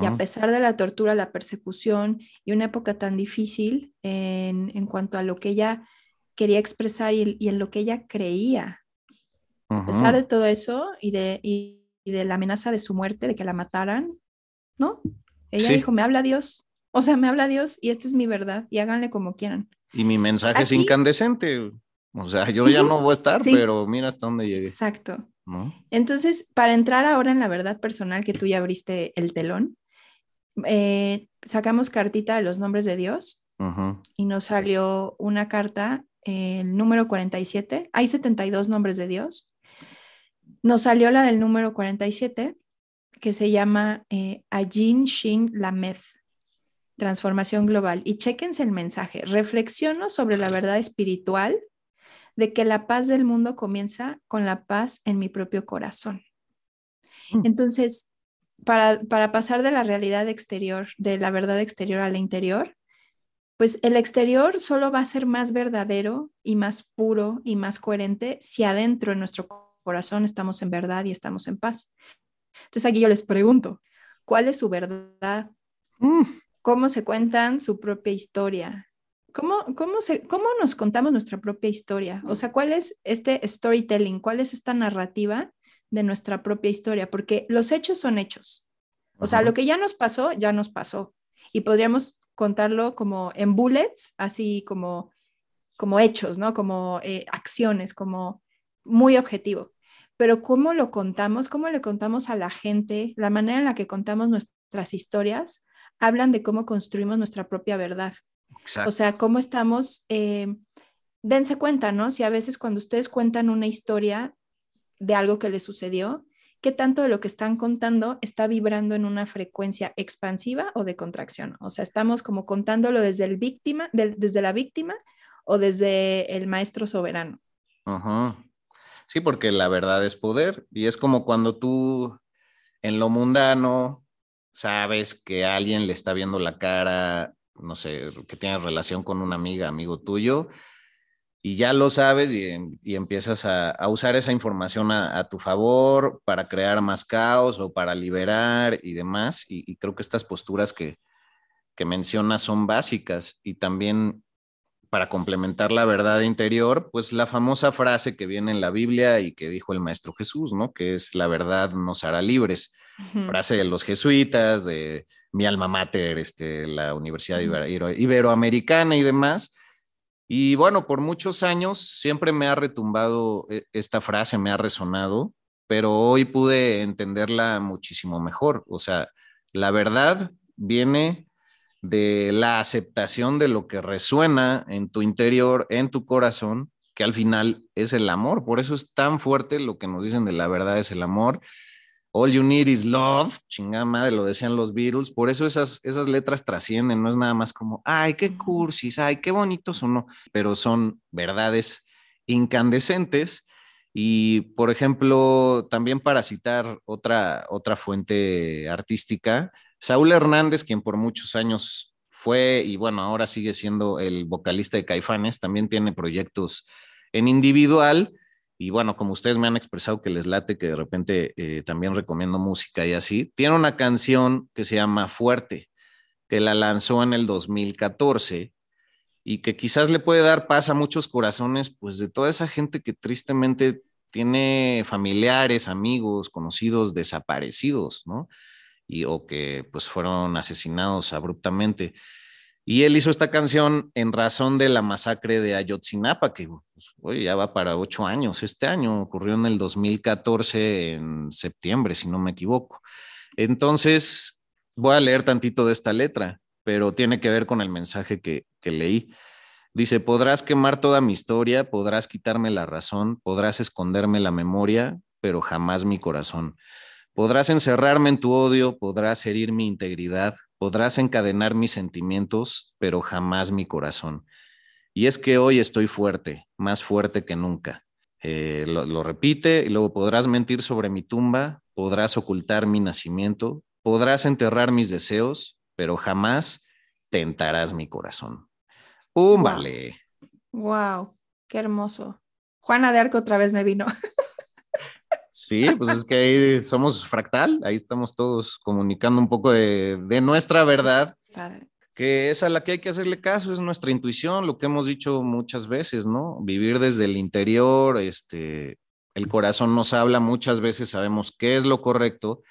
y a pesar de la tortura, la persecución y una época tan difícil en, en cuanto a lo que ella quería expresar y, y en lo que ella creía, a pesar de todo eso y de, y, y de la amenaza de su muerte, de que la mataran, ¿no? Ella Sí. dijo, me habla Dios, o sea, me habla Dios y esta es mi verdad y háganle como quieran. Y mi mensaje es incandescente. O sea, yo ya no voy a estar, sí. pero mira hasta dónde llegué, Exacto. ¿no? Entonces, para entrar ahora en la verdad personal, que tú ya abriste el telón, eh, sacamos cartita de los nombres de Dios y nos salió una carta, eh, el número 47. Hay 72 nombres de Dios. Nos salió la del número 47, que se llama eh, Ajin Shin Lameth, transformación global. Y chéquense el mensaje. Reflexiono sobre la verdad espiritual de que la paz del mundo comienza con la paz en mi propio corazón. Mm. Entonces, para, para pasar de la realidad exterior, de la verdad exterior a la interior, pues el exterior solo va a ser más verdadero y más puro y más coherente si adentro en nuestro corazón estamos en verdad y estamos en paz. Entonces aquí yo les pregunto, ¿cuál es su verdad? Mm. ¿Cómo se cuentan su propia historia? ¿Cómo, cómo, se, ¿Cómo nos contamos nuestra propia historia? O sea, ¿cuál es este storytelling? ¿Cuál es esta narrativa de nuestra propia historia? Porque los hechos son hechos. O sea, lo que ya nos pasó, ya nos pasó. Y podríamos contarlo como en bullets, así como, como hechos, ¿no? Como eh, acciones, como muy objetivo. Pero cómo lo contamos, cómo le contamos a la gente, la manera en la que contamos nuestras historias, hablan de cómo construimos nuestra propia verdad. Exacto. O sea, cómo estamos, eh, dense cuenta, ¿no? Si a veces cuando ustedes cuentan una historia de algo que les sucedió, ¿qué tanto de lo que están contando está vibrando en una frecuencia expansiva o de contracción? O sea, estamos como contándolo desde el víctima, del- desde la víctima o desde el maestro soberano. Ujú. Sí, porque la verdad es poder y es como cuando tú en lo mundano sabes que alguien le está viendo la cara, no sé, que tienes relación con una amiga, amigo tuyo, y ya lo sabes y, y empiezas a, a usar esa información a, a tu favor para crear más caos o para liberar y demás. Y, y creo que estas posturas que, que mencionas son básicas y también para complementar la verdad interior, pues la famosa frase que viene en la Biblia y que dijo el Maestro Jesús, ¿no? Que es la verdad nos hará libres. Frase de los jesuitas, de mi alma mater, este, la Universidad Ibero- Iberoamericana y demás. Y bueno, por muchos años siempre me ha retumbado eh, esta frase, me ha resonado, pero hoy pude entenderla muchísimo mejor. O sea, la verdad viene de la aceptación de lo que resuena en tu interior, en tu corazón, que al final es el amor. Por eso es tan fuerte lo que nos dicen de la verdad es el amor. All you need is love, chingada madre, lo decían los Beatles. Por eso esas, esas letras trascienden, no es nada más como, ay, qué cursis, ay, qué bonitos o no, pero son verdades incandescentes. Y, por ejemplo, también para citar otra, otra fuente artística, Saúl Hernández, quien por muchos años fue y bueno, ahora sigue siendo el vocalista de Caifanes, también tiene proyectos en individual. Y bueno, como ustedes me han expresado que les late, que de repente eh, también recomiendo música y así, tiene una canción que se llama Fuerte, que la lanzó en el 2014 y que quizás le puede dar paz a muchos corazones, pues de toda esa gente que tristemente tiene familiares, amigos, conocidos desaparecidos, ¿no? y, o que pues fueron asesinados abruptamente. Y él hizo esta canción en razón de la masacre de Ayotzinapa, que pues, ya va para ocho años. Este año ocurrió en el 2014, en septiembre, si no me equivoco. Entonces, voy a leer tantito de esta letra, pero tiene que ver con el mensaje que, que leí. Dice, podrás quemar toda mi historia, podrás quitarme la razón, podrás esconderme la memoria, pero jamás mi corazón. Podrás encerrarme en tu odio, podrás herir mi integridad, podrás encadenar mis sentimientos, pero jamás mi corazón. Y es que hoy estoy fuerte, más fuerte que nunca. Eh, lo, repite y luego podrás mentir sobre mi tumba, podrás ocultar mi nacimiento, podrás enterrar mis deseos, pero jamás tentarás mi corazón. ¡Pum! Vale. Wow, qué hermoso. Juana de Arco otra vez me vino. Sí, pues es que ahí somos fractal, ahí estamos todos comunicando un poco de, nuestra verdad, que es a la que hay que hacerle caso, es nuestra intuición, lo que hemos dicho muchas veces, ¿no? Vivir desde el interior, este, el corazón nos habla, muchas veces sabemos qué es lo correcto,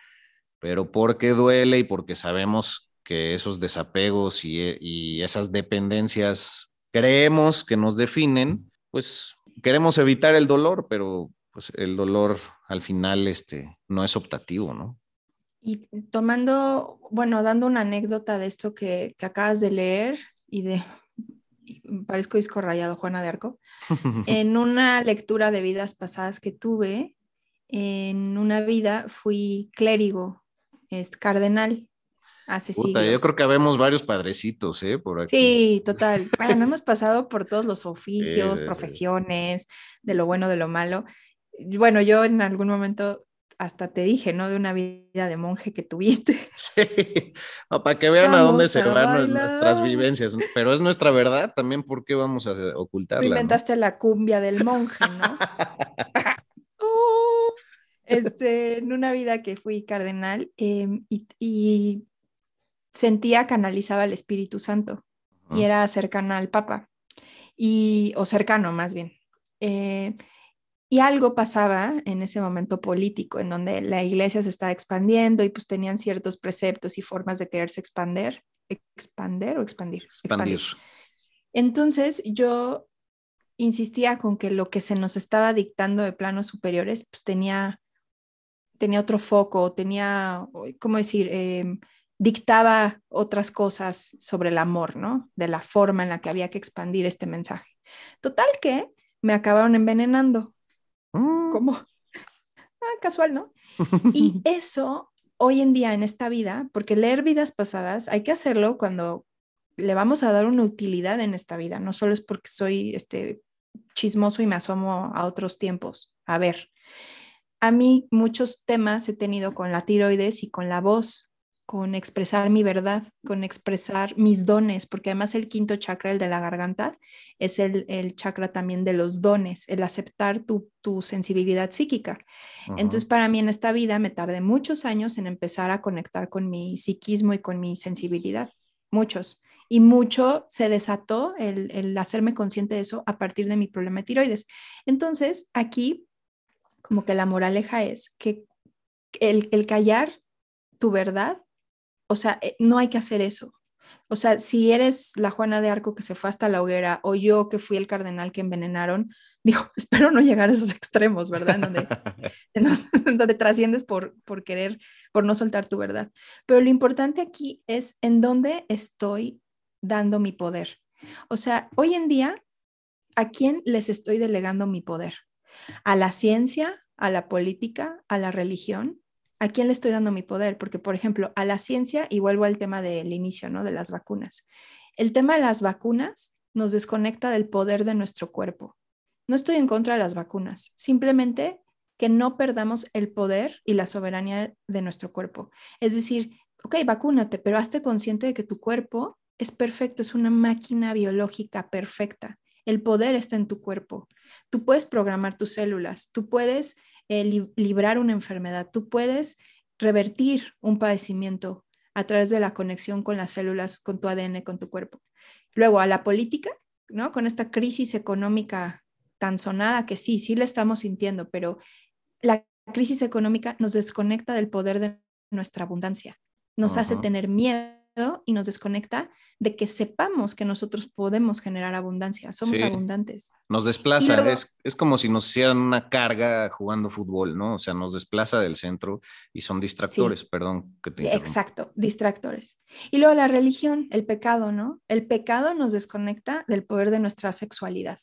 pero porque duele y porque sabemos que esos desapegos y, y esas dependencias creemos que nos definen, pues queremos evitar el dolor, pero pues el dolor al final este, no es optativo, ¿no? Y tomando, bueno, dando una anécdota de esto que, acabas de leer y de, parezco disco rayado, Juana de Arco, en una lectura de vidas pasadas que tuve, en una vida fui clérigo, es cardenal, hace Puta, Yo creo que habemos varios padrecitos, ¿eh? Por aquí. Sí, total. Bueno, hemos pasado por todos los oficios, profesiones, de lo bueno, de lo malo bueno, yo en algún momento hasta te dije, ¿no? De una vida de monje que tuviste. Sí, para que vean a dónde se van nuestras vivencias, pero es nuestra verdad también, ¿por qué vamos a ocultarla? inventaste la cumbia del monje, ¿no? Uh, este, en una vida que fui cardenal em, y, sentía, canalizaba el Espíritu Santo y era cercana al Papa, y, o cercano más bien. Eh, y algo pasaba en ese momento político, en donde la iglesia se estaba expandiendo y pues tenían ciertos preceptos y formas de quererse expander, expander o expandir. Expandir. Entonces yo insistía con que lo que se nos estaba dictando de planos superiores pues, tenía, tenía otro foco, tenía, ¿cómo decir? Em, dictaba otras cosas sobre el amor, ¿no? De la forma en la que había que expandir este mensaje. Total que me acabaron envenenando Mm. Como, ah, casual, ¿no? Y eso hoy en día en esta vida, porque leer vidas pasadas hay que hacerlo cuando le vamos a dar una utilidad en esta vida, no solo es porque soy este chismoso y me asomo a otros tiempos. A ver, a mí muchos temas he tenido con la tiroides y con la voz, con expresar mi verdad, con expresar mis dones, porque además el quinto chakra, el de la garganta, es el, chakra también de los dones, el aceptar tu, sensibilidad psíquica. Entonces, para mí en esta vida me tardé muchos años en empezar a conectar con mi psiquismo y con mi sensibilidad, muchos. Y mucho se desató el, el hacerme consciente de eso a partir de mi problema de tiroides. Entonces, aquí, como que la moraleja es que el, el callar tu verdad o sea, eh, no hay que hacer eso, O sea, si eres la Juana de Arco que se fue hasta la hoguera o yo que fui el cardenal que envenenaron, digo, espero no llegar a esos extremos, ¿verdad? En donde, en donde trasciendes por, por querer, por no soltar tu verdad. Pero lo importante aquí es en dónde estoy dando mi poder. O sea, hoy en día, ¿a quién les estoy delegando mi poder? ¿A la ciencia? ¿A la política? ¿A la religión? ¿A quién le estoy dando mi poder? Porque, por ejemplo, a la ciencia, y vuelvo al tema del inicio, ¿no? De las vacunas. El tema de las vacunas nos desconecta del poder de nuestro cuerpo. No estoy en contra de las vacunas, simplemente que no perdamos el poder y la soberanía de nuestro cuerpo. Es decir, ok, vacúnate, pero hazte consciente de que tu cuerpo es perfecto, es una máquina biológica perfecta. El poder está en tu cuerpo. Tú puedes programar tus células, tú puedes eh, librar una enfermedad. Tú puedes revertir un padecimiento a través de la conexión con las células, con tu ADN, con tu cuerpo. Luego a la política, ¿no? Con esta crisis económica tan sonada que sí, sí la estamos sintiendo, pero la crisis económica nos desconecta del poder de nuestra abundancia, nos hace tener miedo y nos desconecta de que sepamos que nosotros podemos generar abundancia, somos abundantes. Nos desplaza, es, es, como si nos hicieran una carga jugando fútbol, ¿no? O sea, nos desplaza del centro y son distractores, perdón que te Exacto, distractores. Y luego la religión, el pecado, ¿no? El pecado nos desconecta del poder de nuestra sexualidad.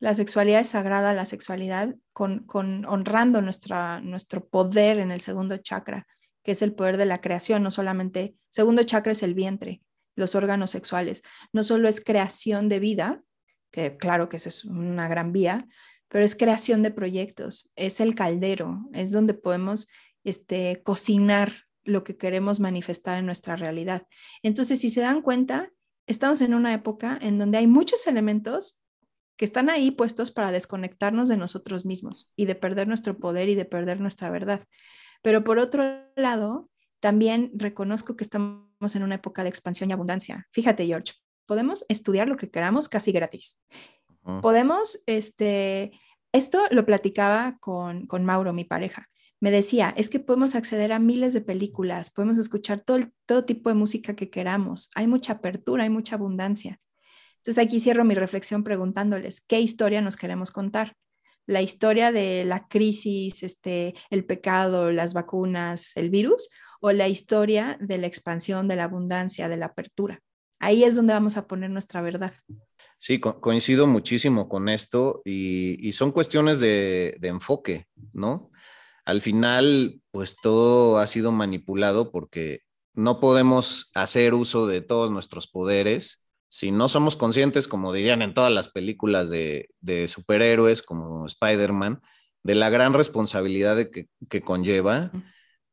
La sexualidad es sagrada, la sexualidad con, con honrando nuestra, nuestro poder en el segundo chakra, que es el poder de la creación, no solamente, segundo chakra es el vientre, los órganos sexuales. No solo es creación de vida, que claro que eso es una gran vía, pero es creación de proyectos, es el caldero, es donde podemos este, cocinar lo que queremos manifestar en nuestra realidad. Entonces, si se dan cuenta, estamos en una época en donde hay muchos elementos que están ahí puestos para desconectarnos de nosotros mismos y de perder nuestro poder y de perder nuestra verdad. Pero por otro lado, también reconozco que estamos en una época de expansión y abundancia. Fíjate, George, podemos estudiar lo que queramos casi gratis. Podemos, este, esto lo platicaba con, con Mauro, mi pareja. Me decía, es que podemos acceder a miles de películas, podemos escuchar todo, todo tipo de música que queramos. Hay mucha apertura, hay mucha abundancia. Entonces aquí cierro mi reflexión preguntándoles, ¿qué historia nos queremos contar? La historia de la crisis, este, el pecado, las vacunas, el virus, o la historia de la expansión, de la abundancia, de la apertura. Ahí es donde vamos a poner nuestra verdad. Sí, coincido muchísimo con esto y, son cuestiones de, de, enfoque, ¿no? Al final, pues todo ha sido manipulado porque no podemos hacer uso de todos nuestros poderes si no somos conscientes, como dirían en todas las películas de, de superhéroes como Spider-Man, de la gran responsabilidad de que, que conlleva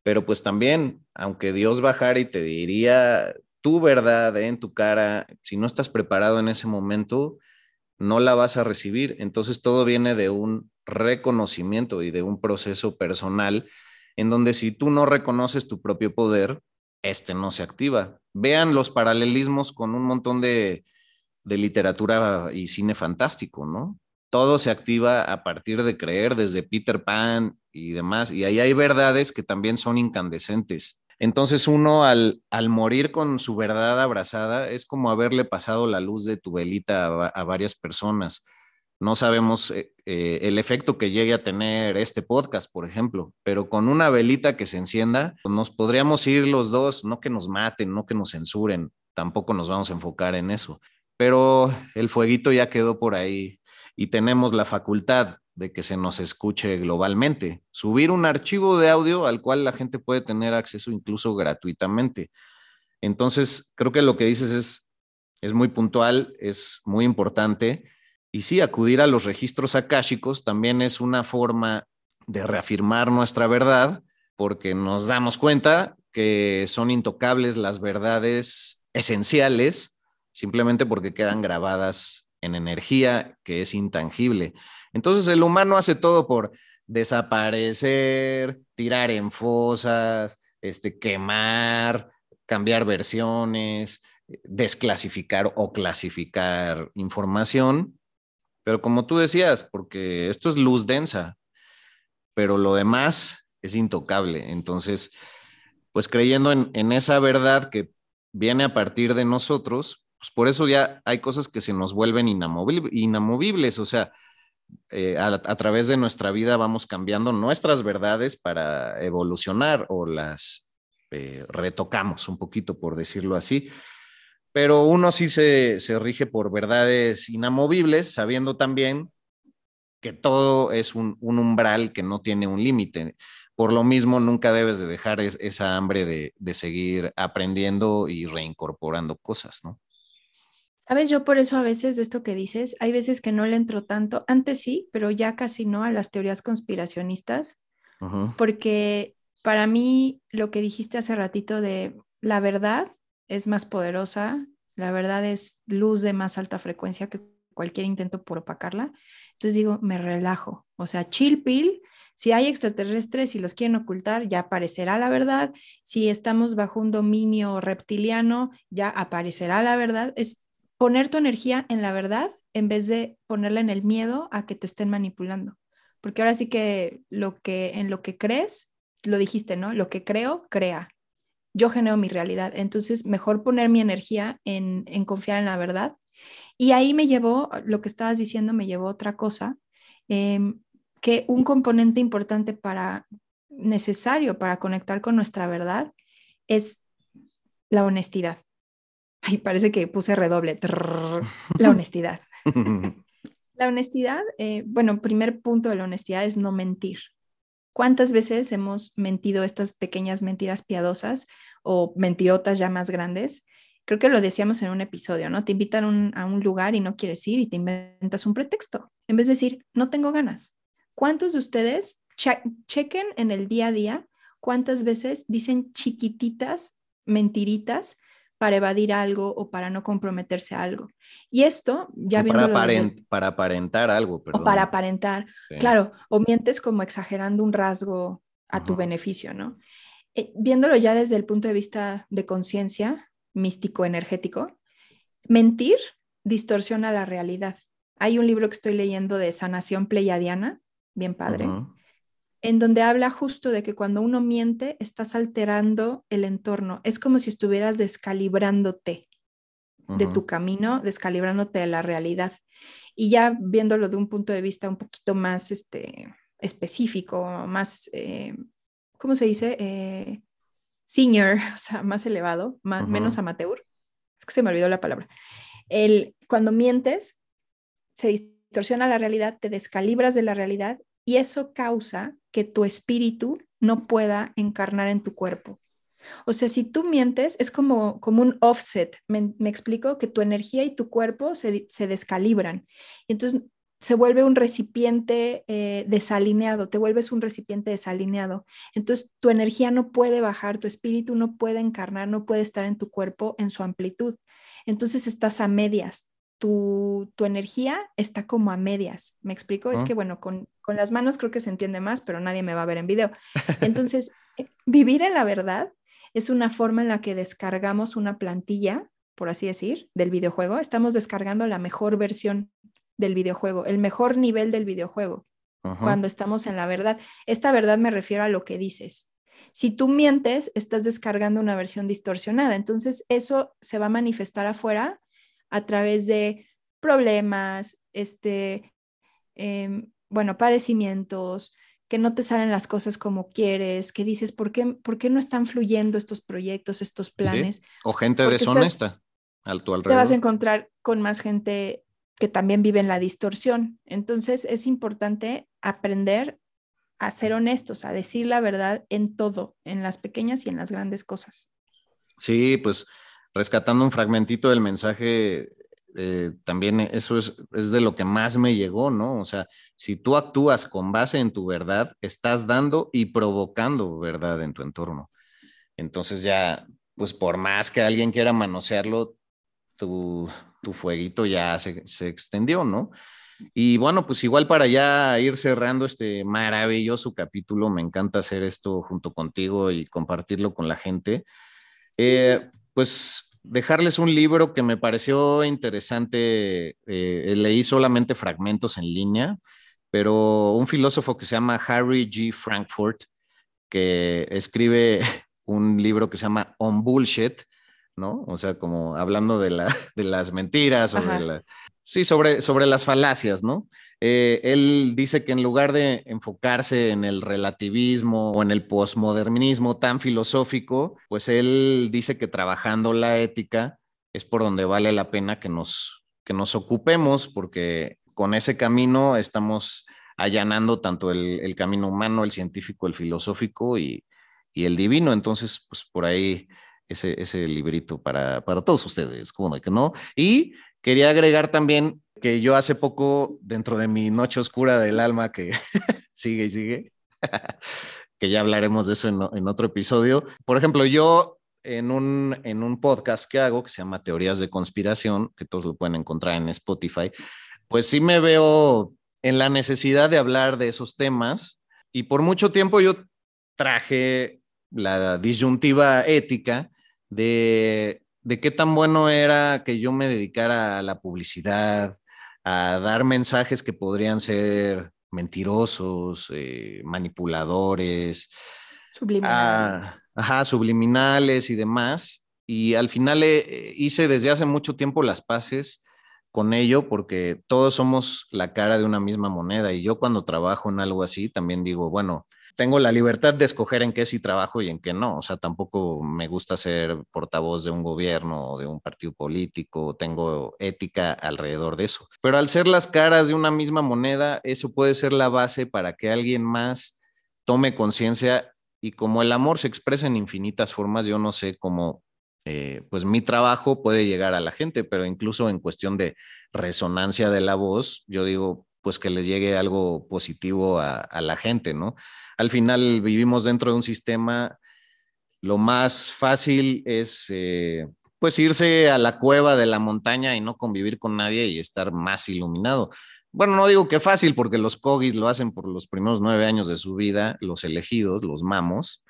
pero pues también, aunque Dios bajara y te diría tu verdad en tu cara, si no estás preparado en ese momento, no la vas a recibir. Entonces todo viene de un reconocimiento y de un proceso personal en donde si tú no reconoces tu propio poder, este no se activa. Vean los paralelismos con un montón de, de literatura y cine fantástico, ¿no? todo se activa a partir de creer, desde Peter Pan y demás, y ahí hay verdades que también son incandescentes. Entonces uno al, al morir con su verdad abrazada es como haberle pasado la luz de tu velita a, varias personas. No sabemos eh, eh, el efecto que llegue a tener este podcast, por ejemplo, pero con una velita que se encienda, nos podríamos ir los dos, no que nos maten, no que nos censuren, tampoco nos vamos a enfocar en eso, pero el fueguito ya quedó por ahí y tenemos la facultad de que se nos escuche globalmente. Subir un archivo de audio al cual la gente puede tener acceso incluso gratuitamente. Entonces, creo que lo que dices es, es muy puntual, es muy importante. Y sí, acudir a los registros akáshicos también es una forma de reafirmar nuestra verdad, porque nos damos cuenta que son intocables las verdades esenciales, simplemente porque quedan grabadas en energía que es intangible. Entonces el humano hace todo por desaparecer, tirar en fosas, este, quemar, cambiar versiones, desclasificar o clasificar información. Pero como tú decías, porque esto es luz densa, pero lo demás es intocable. Entonces, pues creyendo en, esa verdad que viene a partir de nosotros, pues por eso ya hay cosas que se nos vuelven inamovibles, o sea, eh, a, través de nuestra vida vamos cambiando nuestras verdades para evolucionar o las eh, retocamos un poquito, por decirlo así. Pero uno sí se, se rige por verdades inamovibles, sabiendo también que todo es un, un umbral que no tiene un límite. Por lo mismo, nunca debes de dejar esa hambre de, de seguir aprendiendo y reincorporando cosas, ¿no? Sabes, yo por eso a veces de esto que dices, hay veces que no le entro tanto, antes sí, pero ya casi no a las teorías conspiracionistas, porque para mí lo que dijiste hace ratito de la verdad es más poderosa, la verdad es luz de más alta frecuencia que cualquier intento por opacarla. Entonces digo, me relajo, o sea, chill pill. Si hay extraterrestres y los quieren ocultar, ya aparecerá la verdad. Si estamos bajo un dominio reptiliano, ya aparecerá la verdad. Es poner tu energía en la verdad en vez de ponerla en el miedo a que te estén manipulando. Porque ahora sí que lo que en lo que crees, lo dijiste, ¿no? Lo que creo, crea. Yo genero mi realidad. Entonces, mejor poner mi energía en, en confiar en la verdad. Y ahí me llevó, lo que estabas diciendo, me llevó otra cosa, em, que un componente importante para, necesario para conectar con nuestra verdad es la honestidad. Ay, parece que puse redoble. la honestidad. la honestidad, eh, bueno, primer punto de la honestidad es no mentir. ¿Cuántas veces hemos mentido estas pequeñas mentiras piadosas o mentirotas ya más grandes? Creo que lo decíamos en un episodio, ¿no? Te invitan a un lugar y no quieres ir y te inventas un pretexto. En vez de decir, no tengo ganas. ¿Cuántos de ustedes chequen en el día a día cuántas veces dicen chiquititas mentiritas para evadir algo o para no comprometerse a algo. Y esto, ya viendo... Para, para aparentar algo, perdón. O para aparentar, claro, o mientes como exagerando un rasgo a tu beneficio, ¿no? Eh, viéndolo ya desde el punto de vista de conciencia, místico, energético, mentir distorsiona la realidad. Hay un libro que estoy leyendo de sanación pleiadiana, bien padre, en donde habla justo de que cuando uno miente, estás alterando el entorno. Es como si estuvieras descalibrándote de tu camino, descalibrándote de la realidad. Y ya viéndolo de un punto de vista un poquito más este, específico, más, eh, ¿cómo se dice? Eh, senior, o sea, más elevado, más, menos amateur. Es que se me olvidó la palabra. El, cuando mientes, se distorsiona la realidad, te descalibras de la realidad y eso causa que tu espíritu no pueda encarnar en tu cuerpo. O sea, si tú mientes, es como, como un offset. Me, explico que tu energía y tu cuerpo se, se descalibran. Y entonces se vuelve un recipiente eh, desalineado, te vuelves un recipiente desalineado. Entonces tu energía no puede bajar, tu espíritu no puede encarnar, no puede estar en tu cuerpo en su amplitud. Entonces estás a medias, tu, energía está como a medias. ¿Me explico? Es que, bueno, con, las manos creo que se entiende más, pero nadie me va a ver en video. Entonces, eh, vivir en la verdad es una forma en la que descargamos una plantilla, por así decir, del videojuego. Estamos descargando la mejor versión del videojuego, el mejor nivel del videojuego, cuando estamos en la verdad. Esta verdad me refiero a lo que dices. Si tú mientes, estás descargando una versión distorsionada. Entonces, eso se va a manifestar afuera a través de problemas, este, em, bueno, padecimientos, que no te salen las cosas como quieres, que dices, ¿por qué, ¿por qué no están fluyendo estos proyectos, estos planes? O gente deshonesta al tu alrededor. Te vas a encontrar con más gente que también vive en la distorsión. Entonces es importante aprender a ser honestos, a decir la verdad en todo, en las pequeñas y en las grandes cosas. Sí, pues rescatando un fragmentito del mensaje, eh, también eso es, es, de lo que más me llegó, ¿no? O sea, si tú actúas con base en tu verdad, estás dando y provocando verdad en tu entorno. Entonces ya, pues por más que alguien quiera manosearlo, tu, tu fueguito ya se, se extendió, ¿no? Y bueno, pues igual para ya ir cerrando este maravilloso capítulo, me encanta hacer esto junto contigo y compartirlo con la gente. Eh, pues dejarles un libro que me pareció interesante. Eh, leí solamente fragmentos en línea, pero un filósofo que se llama Harry G. Frankfurt, que escribe un libro que se llama On Bullshit, ¿no? O sea, como hablando de, la, de las mentiras, sobre la, sí, sobre, sobre las falacias, ¿no? Eh, él dice que en lugar de enfocarse en el relativismo o en el posmodernismo tan filosófico, pues él dice que trabajando la ética es por donde vale la pena que nos, que nos ocupemos, porque con ese camino estamos allanando tanto el, camino humano, el científico, el filosófico y, y el divino. Entonces, pues por ahí ese, ese librito para, para todos ustedes, como de que no. Y quería agregar también que yo hace poco, dentro de mi noche oscura del alma, que sigue y sigue, que ya hablaremos de eso en, otro episodio. Por ejemplo, yo en un, en un podcast que hago, que se llama Teorías de Conspiración, que todos lo pueden encontrar en Spotify, pues sí me veo en la necesidad de hablar de esos temas. Y por mucho tiempo yo traje la disyuntiva ética de, de qué tan bueno era que yo me dedicara a la publicidad, a dar mensajes que podrían ser mentirosos, eh, manipuladores, subliminales. A, ajá, subliminales y demás. Y al final eh, hice desde hace mucho tiempo las paces con ello porque todos somos la cara de una misma moneda y yo cuando trabajo en algo así también digo, bueno, tengo la libertad de escoger en qué sí trabajo y en qué no. O sea, tampoco me gusta ser portavoz de un gobierno o de un partido político, tengo ética alrededor de eso. Pero al ser las caras de una misma moneda, eso puede ser la base para que alguien más tome conciencia y como el amor se expresa en infinitas formas, yo no sé cómo, eh, pues mi trabajo puede llegar a la gente, pero incluso en cuestión de resonancia de la voz, yo digo, pues que les llegue algo positivo a, la gente, ¿no? al final vivimos dentro de un sistema, lo más fácil es eh, pues irse a la cueva de la montaña y no convivir con nadie y estar más iluminado. Bueno, no digo que fácil porque los cogis lo hacen por los primeros nueve años de su vida, los elegidos, los mamos,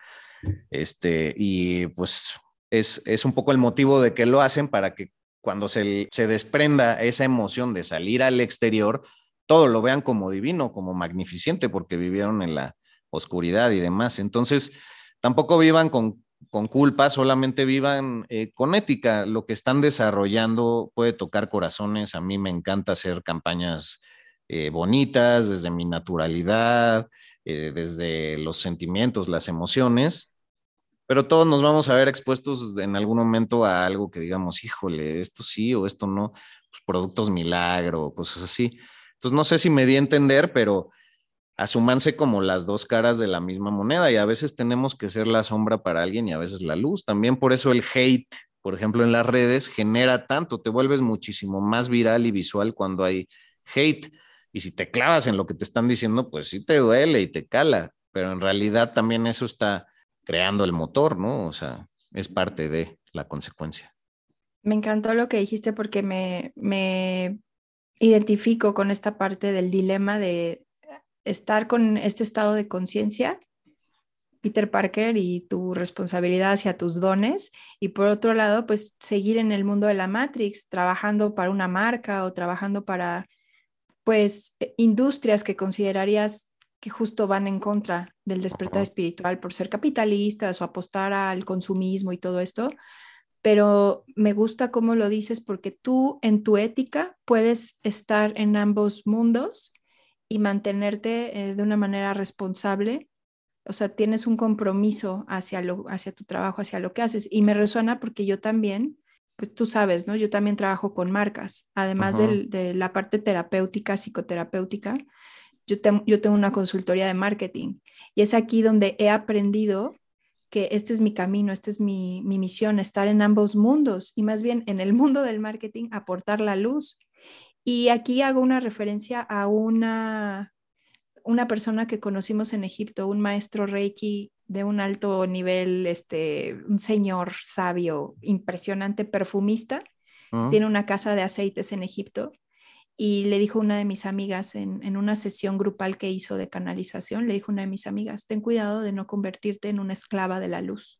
este, y pues es, es un poco el motivo de que lo hacen para que cuando se, se desprenda esa emoción de salir al exterior, todo lo vean como divino, como magnificente, porque vivieron en la, oscuridad y demás. Entonces, tampoco vivan con, con culpa, solamente vivan eh, con ética. Lo que están desarrollando puede tocar corazones. A mí me encanta hacer campañas eh, bonitas desde mi naturalidad, eh, desde los sentimientos, las emociones. Pero todos nos vamos a ver expuestos en algún momento a algo que digamos, híjole, esto sí o esto no, pues productos milagro, cosas así. Entonces, no sé si me di a entender, pero asumanse como las dos caras de la misma moneda y a veces tenemos que ser la sombra para alguien y a veces la luz. También por eso el hate, por ejemplo, en las redes genera tanto, te vuelves muchísimo más viral y visual cuando hay hate. Y si te clavas en lo que te están diciendo, pues sí te duele y te cala, pero en realidad también eso está creando el motor, ¿no? O sea, es parte de la consecuencia. Me encantó lo que dijiste porque me, me identifico con esta parte del dilema de estar con este estado de conciencia, Peter Parker, y tu responsabilidad hacia tus dones, y por otro lado, pues seguir en el mundo de la Matrix, trabajando para una marca o trabajando para, pues, eh, industrias que considerarías que justo van en contra del despertar espiritual por ser capitalistas o apostar al consumismo y todo esto. Pero me gusta cómo lo dices porque tú en tu ética puedes estar en ambos mundos y mantenerte eh, de una manera responsable. O sea, tienes un compromiso hacia, lo, hacia tu trabajo, hacia lo que haces. Y me resuena porque yo también, pues tú sabes, ¿no? Yo también trabajo con marcas, además de la parte terapéutica, psicoterapéutica. Yo, yo tengo una consultoría de marketing y es aquí donde he aprendido que este es mi camino, esta es mi, mi, misión, estar en ambos mundos y más bien en el mundo del marketing aportar la luz y aquí hago una referencia a una, una persona que conocimos en Egipto, un maestro Reiki de un alto nivel, este, un señor sabio, impresionante, perfumista. Ah. Tiene una casa de aceites en Egipto y le dijo una de mis amigas en, en, una sesión grupal que hizo de canalización, le dijo una de mis amigas, ten cuidado de no convertirte en una esclava de la luz.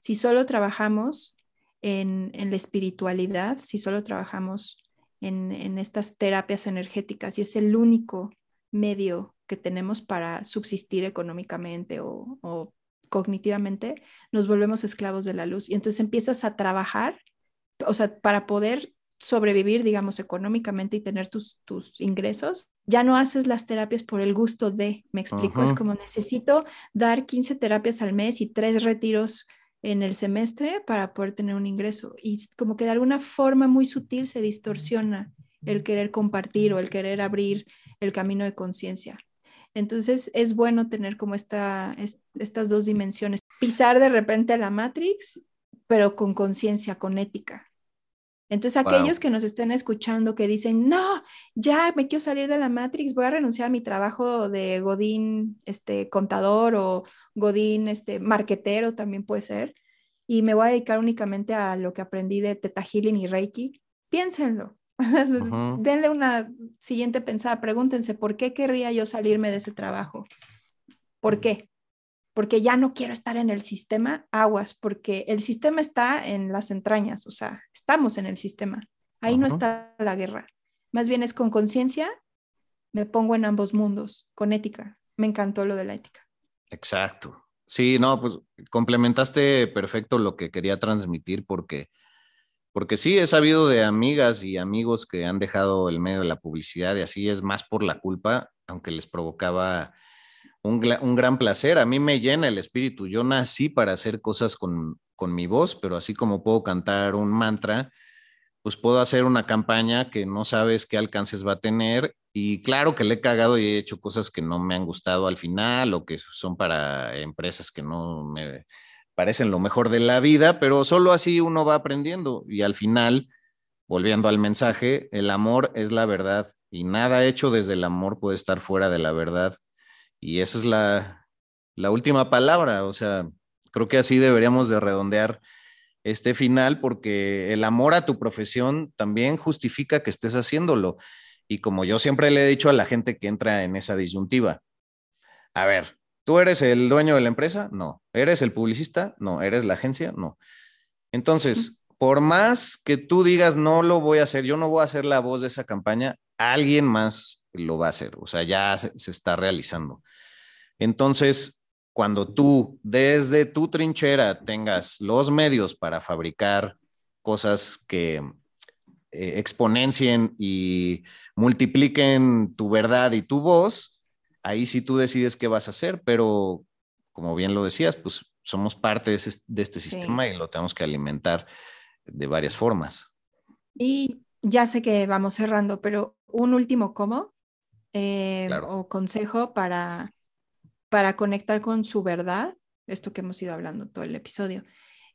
Si solo trabajamos en, en la espiritualidad, si solo trabajamos en, estas terapias energéticas y es el único medio que tenemos para subsistir económicamente o, cognitivamente, nos volvemos esclavos de la luz. Y entonces empiezas a trabajar, o sea, para poder sobrevivir, digamos, económicamente y tener tus, tus ingresos, ya no haces las terapias por el gusto de, me explico, es como necesito dar 15 terapias al mes y tres retiros en el semestre para poder tener un ingreso. Y como que de alguna forma muy sutil se distorsiona el querer compartir o el querer abrir el camino de conciencia. Entonces es bueno tener como esta, estas dos dimensiones. Pisar de repente a la Matrix, pero con conciencia, con ética. Entonces aquellos que nos estén escuchando que dicen, no, ya me quiero salir de la Matrix, voy a renunciar a mi trabajo de Godín, este, contador o Godín, este, marquetero también puede ser, y me voy a dedicar únicamente a lo que aprendí de Teta Healing y Reiki, piénsenlo. Denle una siguiente pensada, pregúntense, ¿por qué querría yo salirme de ese trabajo? ¿Por qué? Porque ya no quiero estar en el sistema, aguas, porque el sistema está en las entrañas, o sea, estamos en el sistema. Ahí no está la guerra. Más bien es con conciencia, me pongo en ambos mundos, con ética. Me encantó lo de la ética. Exacto. Sí, no, pues complementaste perfecto lo que quería transmitir porque porque sí, he sabido de amigas y amigos que han dejado el medio de la publicidad y así es más por la culpa, aunque les provocaba un, gran placer. A mí me llena el espíritu. Yo nací para hacer cosas con, con mi voz, pero así como puedo cantar un mantra, pues puedo hacer una campaña que no sabes qué alcances va a tener. Y claro que le he cagado y he hecho cosas que no me han gustado al final o que son para empresas que no me parecen lo mejor de la vida, pero solo así uno va aprendiendo y al final, volviendo al mensaje, el amor es la verdad y nada hecho desde el amor puede estar fuera de la verdad. Y esa es la, la última palabra, o sea, creo que así deberíamos de redondear este final porque el amor a tu profesión también justifica que estés haciéndolo. Y como yo siempre le he dicho a la gente que entra en esa disyuntiva, a ver, ¿Tú eres el dueño de la empresa? No. ¿Eres el publicista? No. ¿Eres la agencia? No. Entonces, por más que tú digas, no lo voy a hacer, yo no voy a hacer la voz de esa campaña, alguien más lo va a hacer. O sea, ya se, está realizando. Entonces, cuando tú desde tu trinchera tengas los medios para fabricar cosas que eh, exponencien y multipliquen tu verdad y tu voz, ahí sí tú decides qué vas a hacer, pero como bien lo decías, pues somos parte de, este sistema y lo tenemos que alimentar de varias formas. Y ya sé que vamos cerrando, pero un último cómo eh, o consejo para, para conectar con su verdad, esto que hemos ido hablando todo el episodio.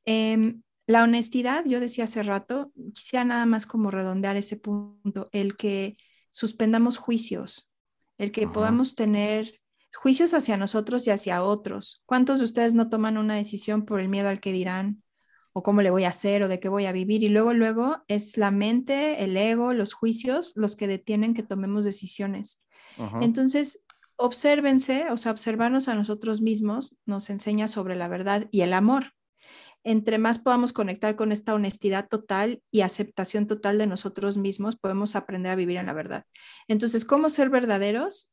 Em, la honestidad, yo decía hace rato, quisiera nada más como redondear ese punto, el que suspendamos juicios, el que podamos tener juicios hacia nosotros y hacia otros. ¿Cuántos de ustedes no toman una decisión por el miedo al que dirán o cómo le voy a hacer o de qué voy a vivir? Y luego, luego es la mente, el ego, los juicios los que detienen que tomemos decisiones. Entonces, obsérvense, o sea, observarnos a nosotros mismos nos enseña sobre la verdad y el amor. Entre más podamos conectar con esta honestidad total y aceptación total de nosotros mismos, podemos aprender a vivir en la verdad. Entonces, ¿cómo ser verdaderos?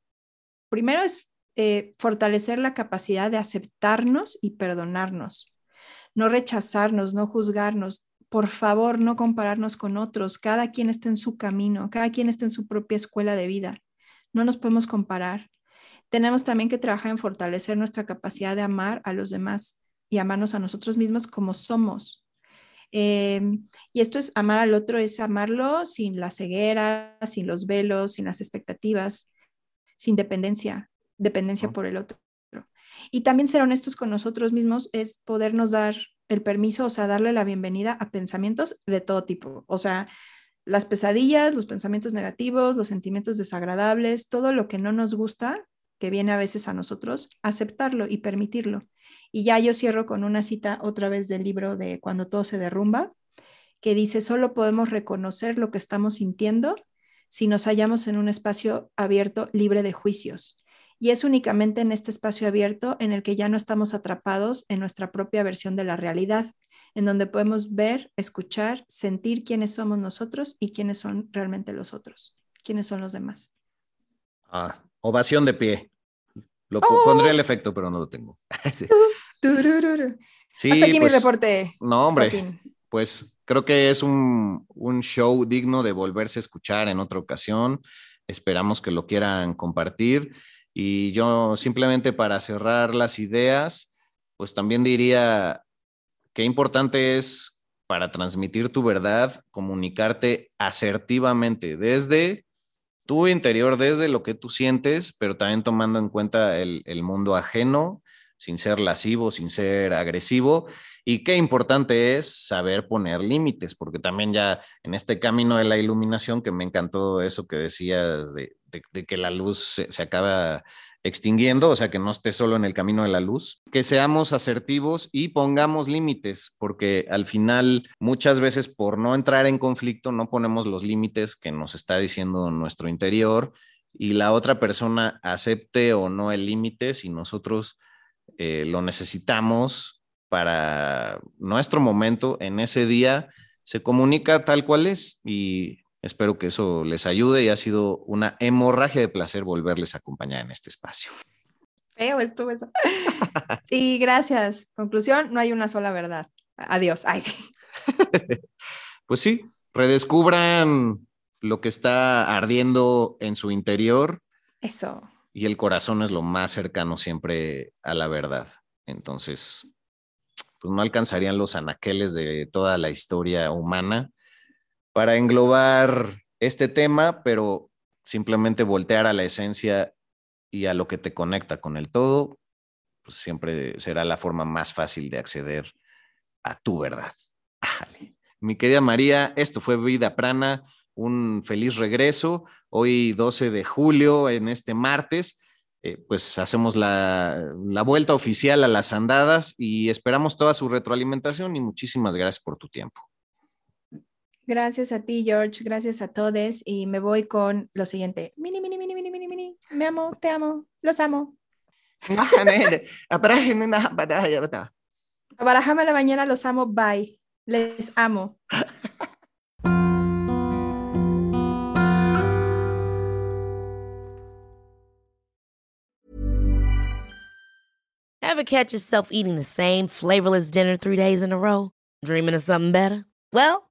Primero es eh, fortalecer la capacidad de aceptarnos y perdonarnos, no rechazarnos, no juzgarnos. Por favor, no compararnos con otros. Cada quien está en su camino, cada quien está en su propia escuela de vida. No nos podemos comparar. Tenemos también que trabajar en fortalecer nuestra capacidad de amar a los demás y amarnos a nosotros mismos como somos. Em, y esto es amar al otro, es amarlo sin la ceguera, sin los velos, sin las expectativas, sin dependencia, dependencia por el otro. Y también ser honestos con nosotros mismos es podernos dar el permiso, o sea, darle la bienvenida a pensamientos de todo tipo, o sea, las pesadillas, los pensamientos negativos, los sentimientos desagradables, todo lo que no nos gusta, viene a veces a nosotros, aceptarlo y permitirlo. Y ya yo cierro con una cita otra vez del libro de Cuando todo se derrumba, que dice, solo podemos reconocer lo que estamos sintiendo si nos hallamos en un espacio abierto libre de juicios. Y es únicamente en este espacio abierto en el que ya no estamos atrapados en nuestra propia versión de la realidad, en donde podemos ver, escuchar, sentir quiénes somos nosotros y quiénes son realmente los otros, quiénes son los demás. Ah, ovación de pie. Lo pondría el efecto, pero no lo tengo. Turururu. Sí, Hasta aquí mi pues, reporte. No, hombre, Joaquín. pues creo que es un, un show digno de volverse a escuchar en otra ocasión. Esperamos que lo quieran compartir. Y yo simplemente para cerrar las ideas, pues también diría qué importante es para transmitir tu verdad, comunicarte asertivamente desde tu interior, desde lo que tú sientes, pero también tomando en cuenta el, el mundo ajeno, sin ser lascivo, sin ser agresivo. Y qué importante es saber poner límites, porque también ya en este camino de la iluminación, que me encantó eso que decías de, de, que la luz se acaba extinguiendo, o sea, que no esté solo en el camino de la luz, que seamos asertivos y pongamos límites, porque al final muchas veces por no entrar en conflicto no ponemos los límites que nos está diciendo nuestro interior y la otra persona acepte o no el límite si nosotros eh, lo necesitamos para nuestro momento en ese día, se comunica tal cual es y Espero que eso les ayude y ha sido una hemorragia de placer volverles a acompañar en este espacio. Feo estuvo eso. Sí, gracias. Conclusión, no hay una sola verdad. Adiós. Ay, sí. Pues sí, redescubran lo que está ardiendo en su interior Eso. y el corazón es lo más cercano siempre a la verdad. Entonces, pues no alcanzarían los anaqueles de toda la historia humana para englobar este tema, pero simplemente voltear a la esencia y a lo que te conecta con el todo, pues siempre será la forma más fácil de acceder a tu verdad. Mi querida María, esto fue Vida Prana, un feliz regreso. Hoy 12 de julio, en este martes, eh, pues hacemos la, la vuelta oficial a las andadas y esperamos toda su retroalimentación y muchísimas gracias por tu tiempo. Gracias a ti, George. Gracias a todos. Y me voy con lo siguiente. Mini, mini, mini, mini, mini, mini. Me amo, te amo, los amo. Barajame la mañana, los amo. Bye. Les amo. Ever catch yourself eating the same flavorless dinner three days in a row? Dreaming of something better? Well,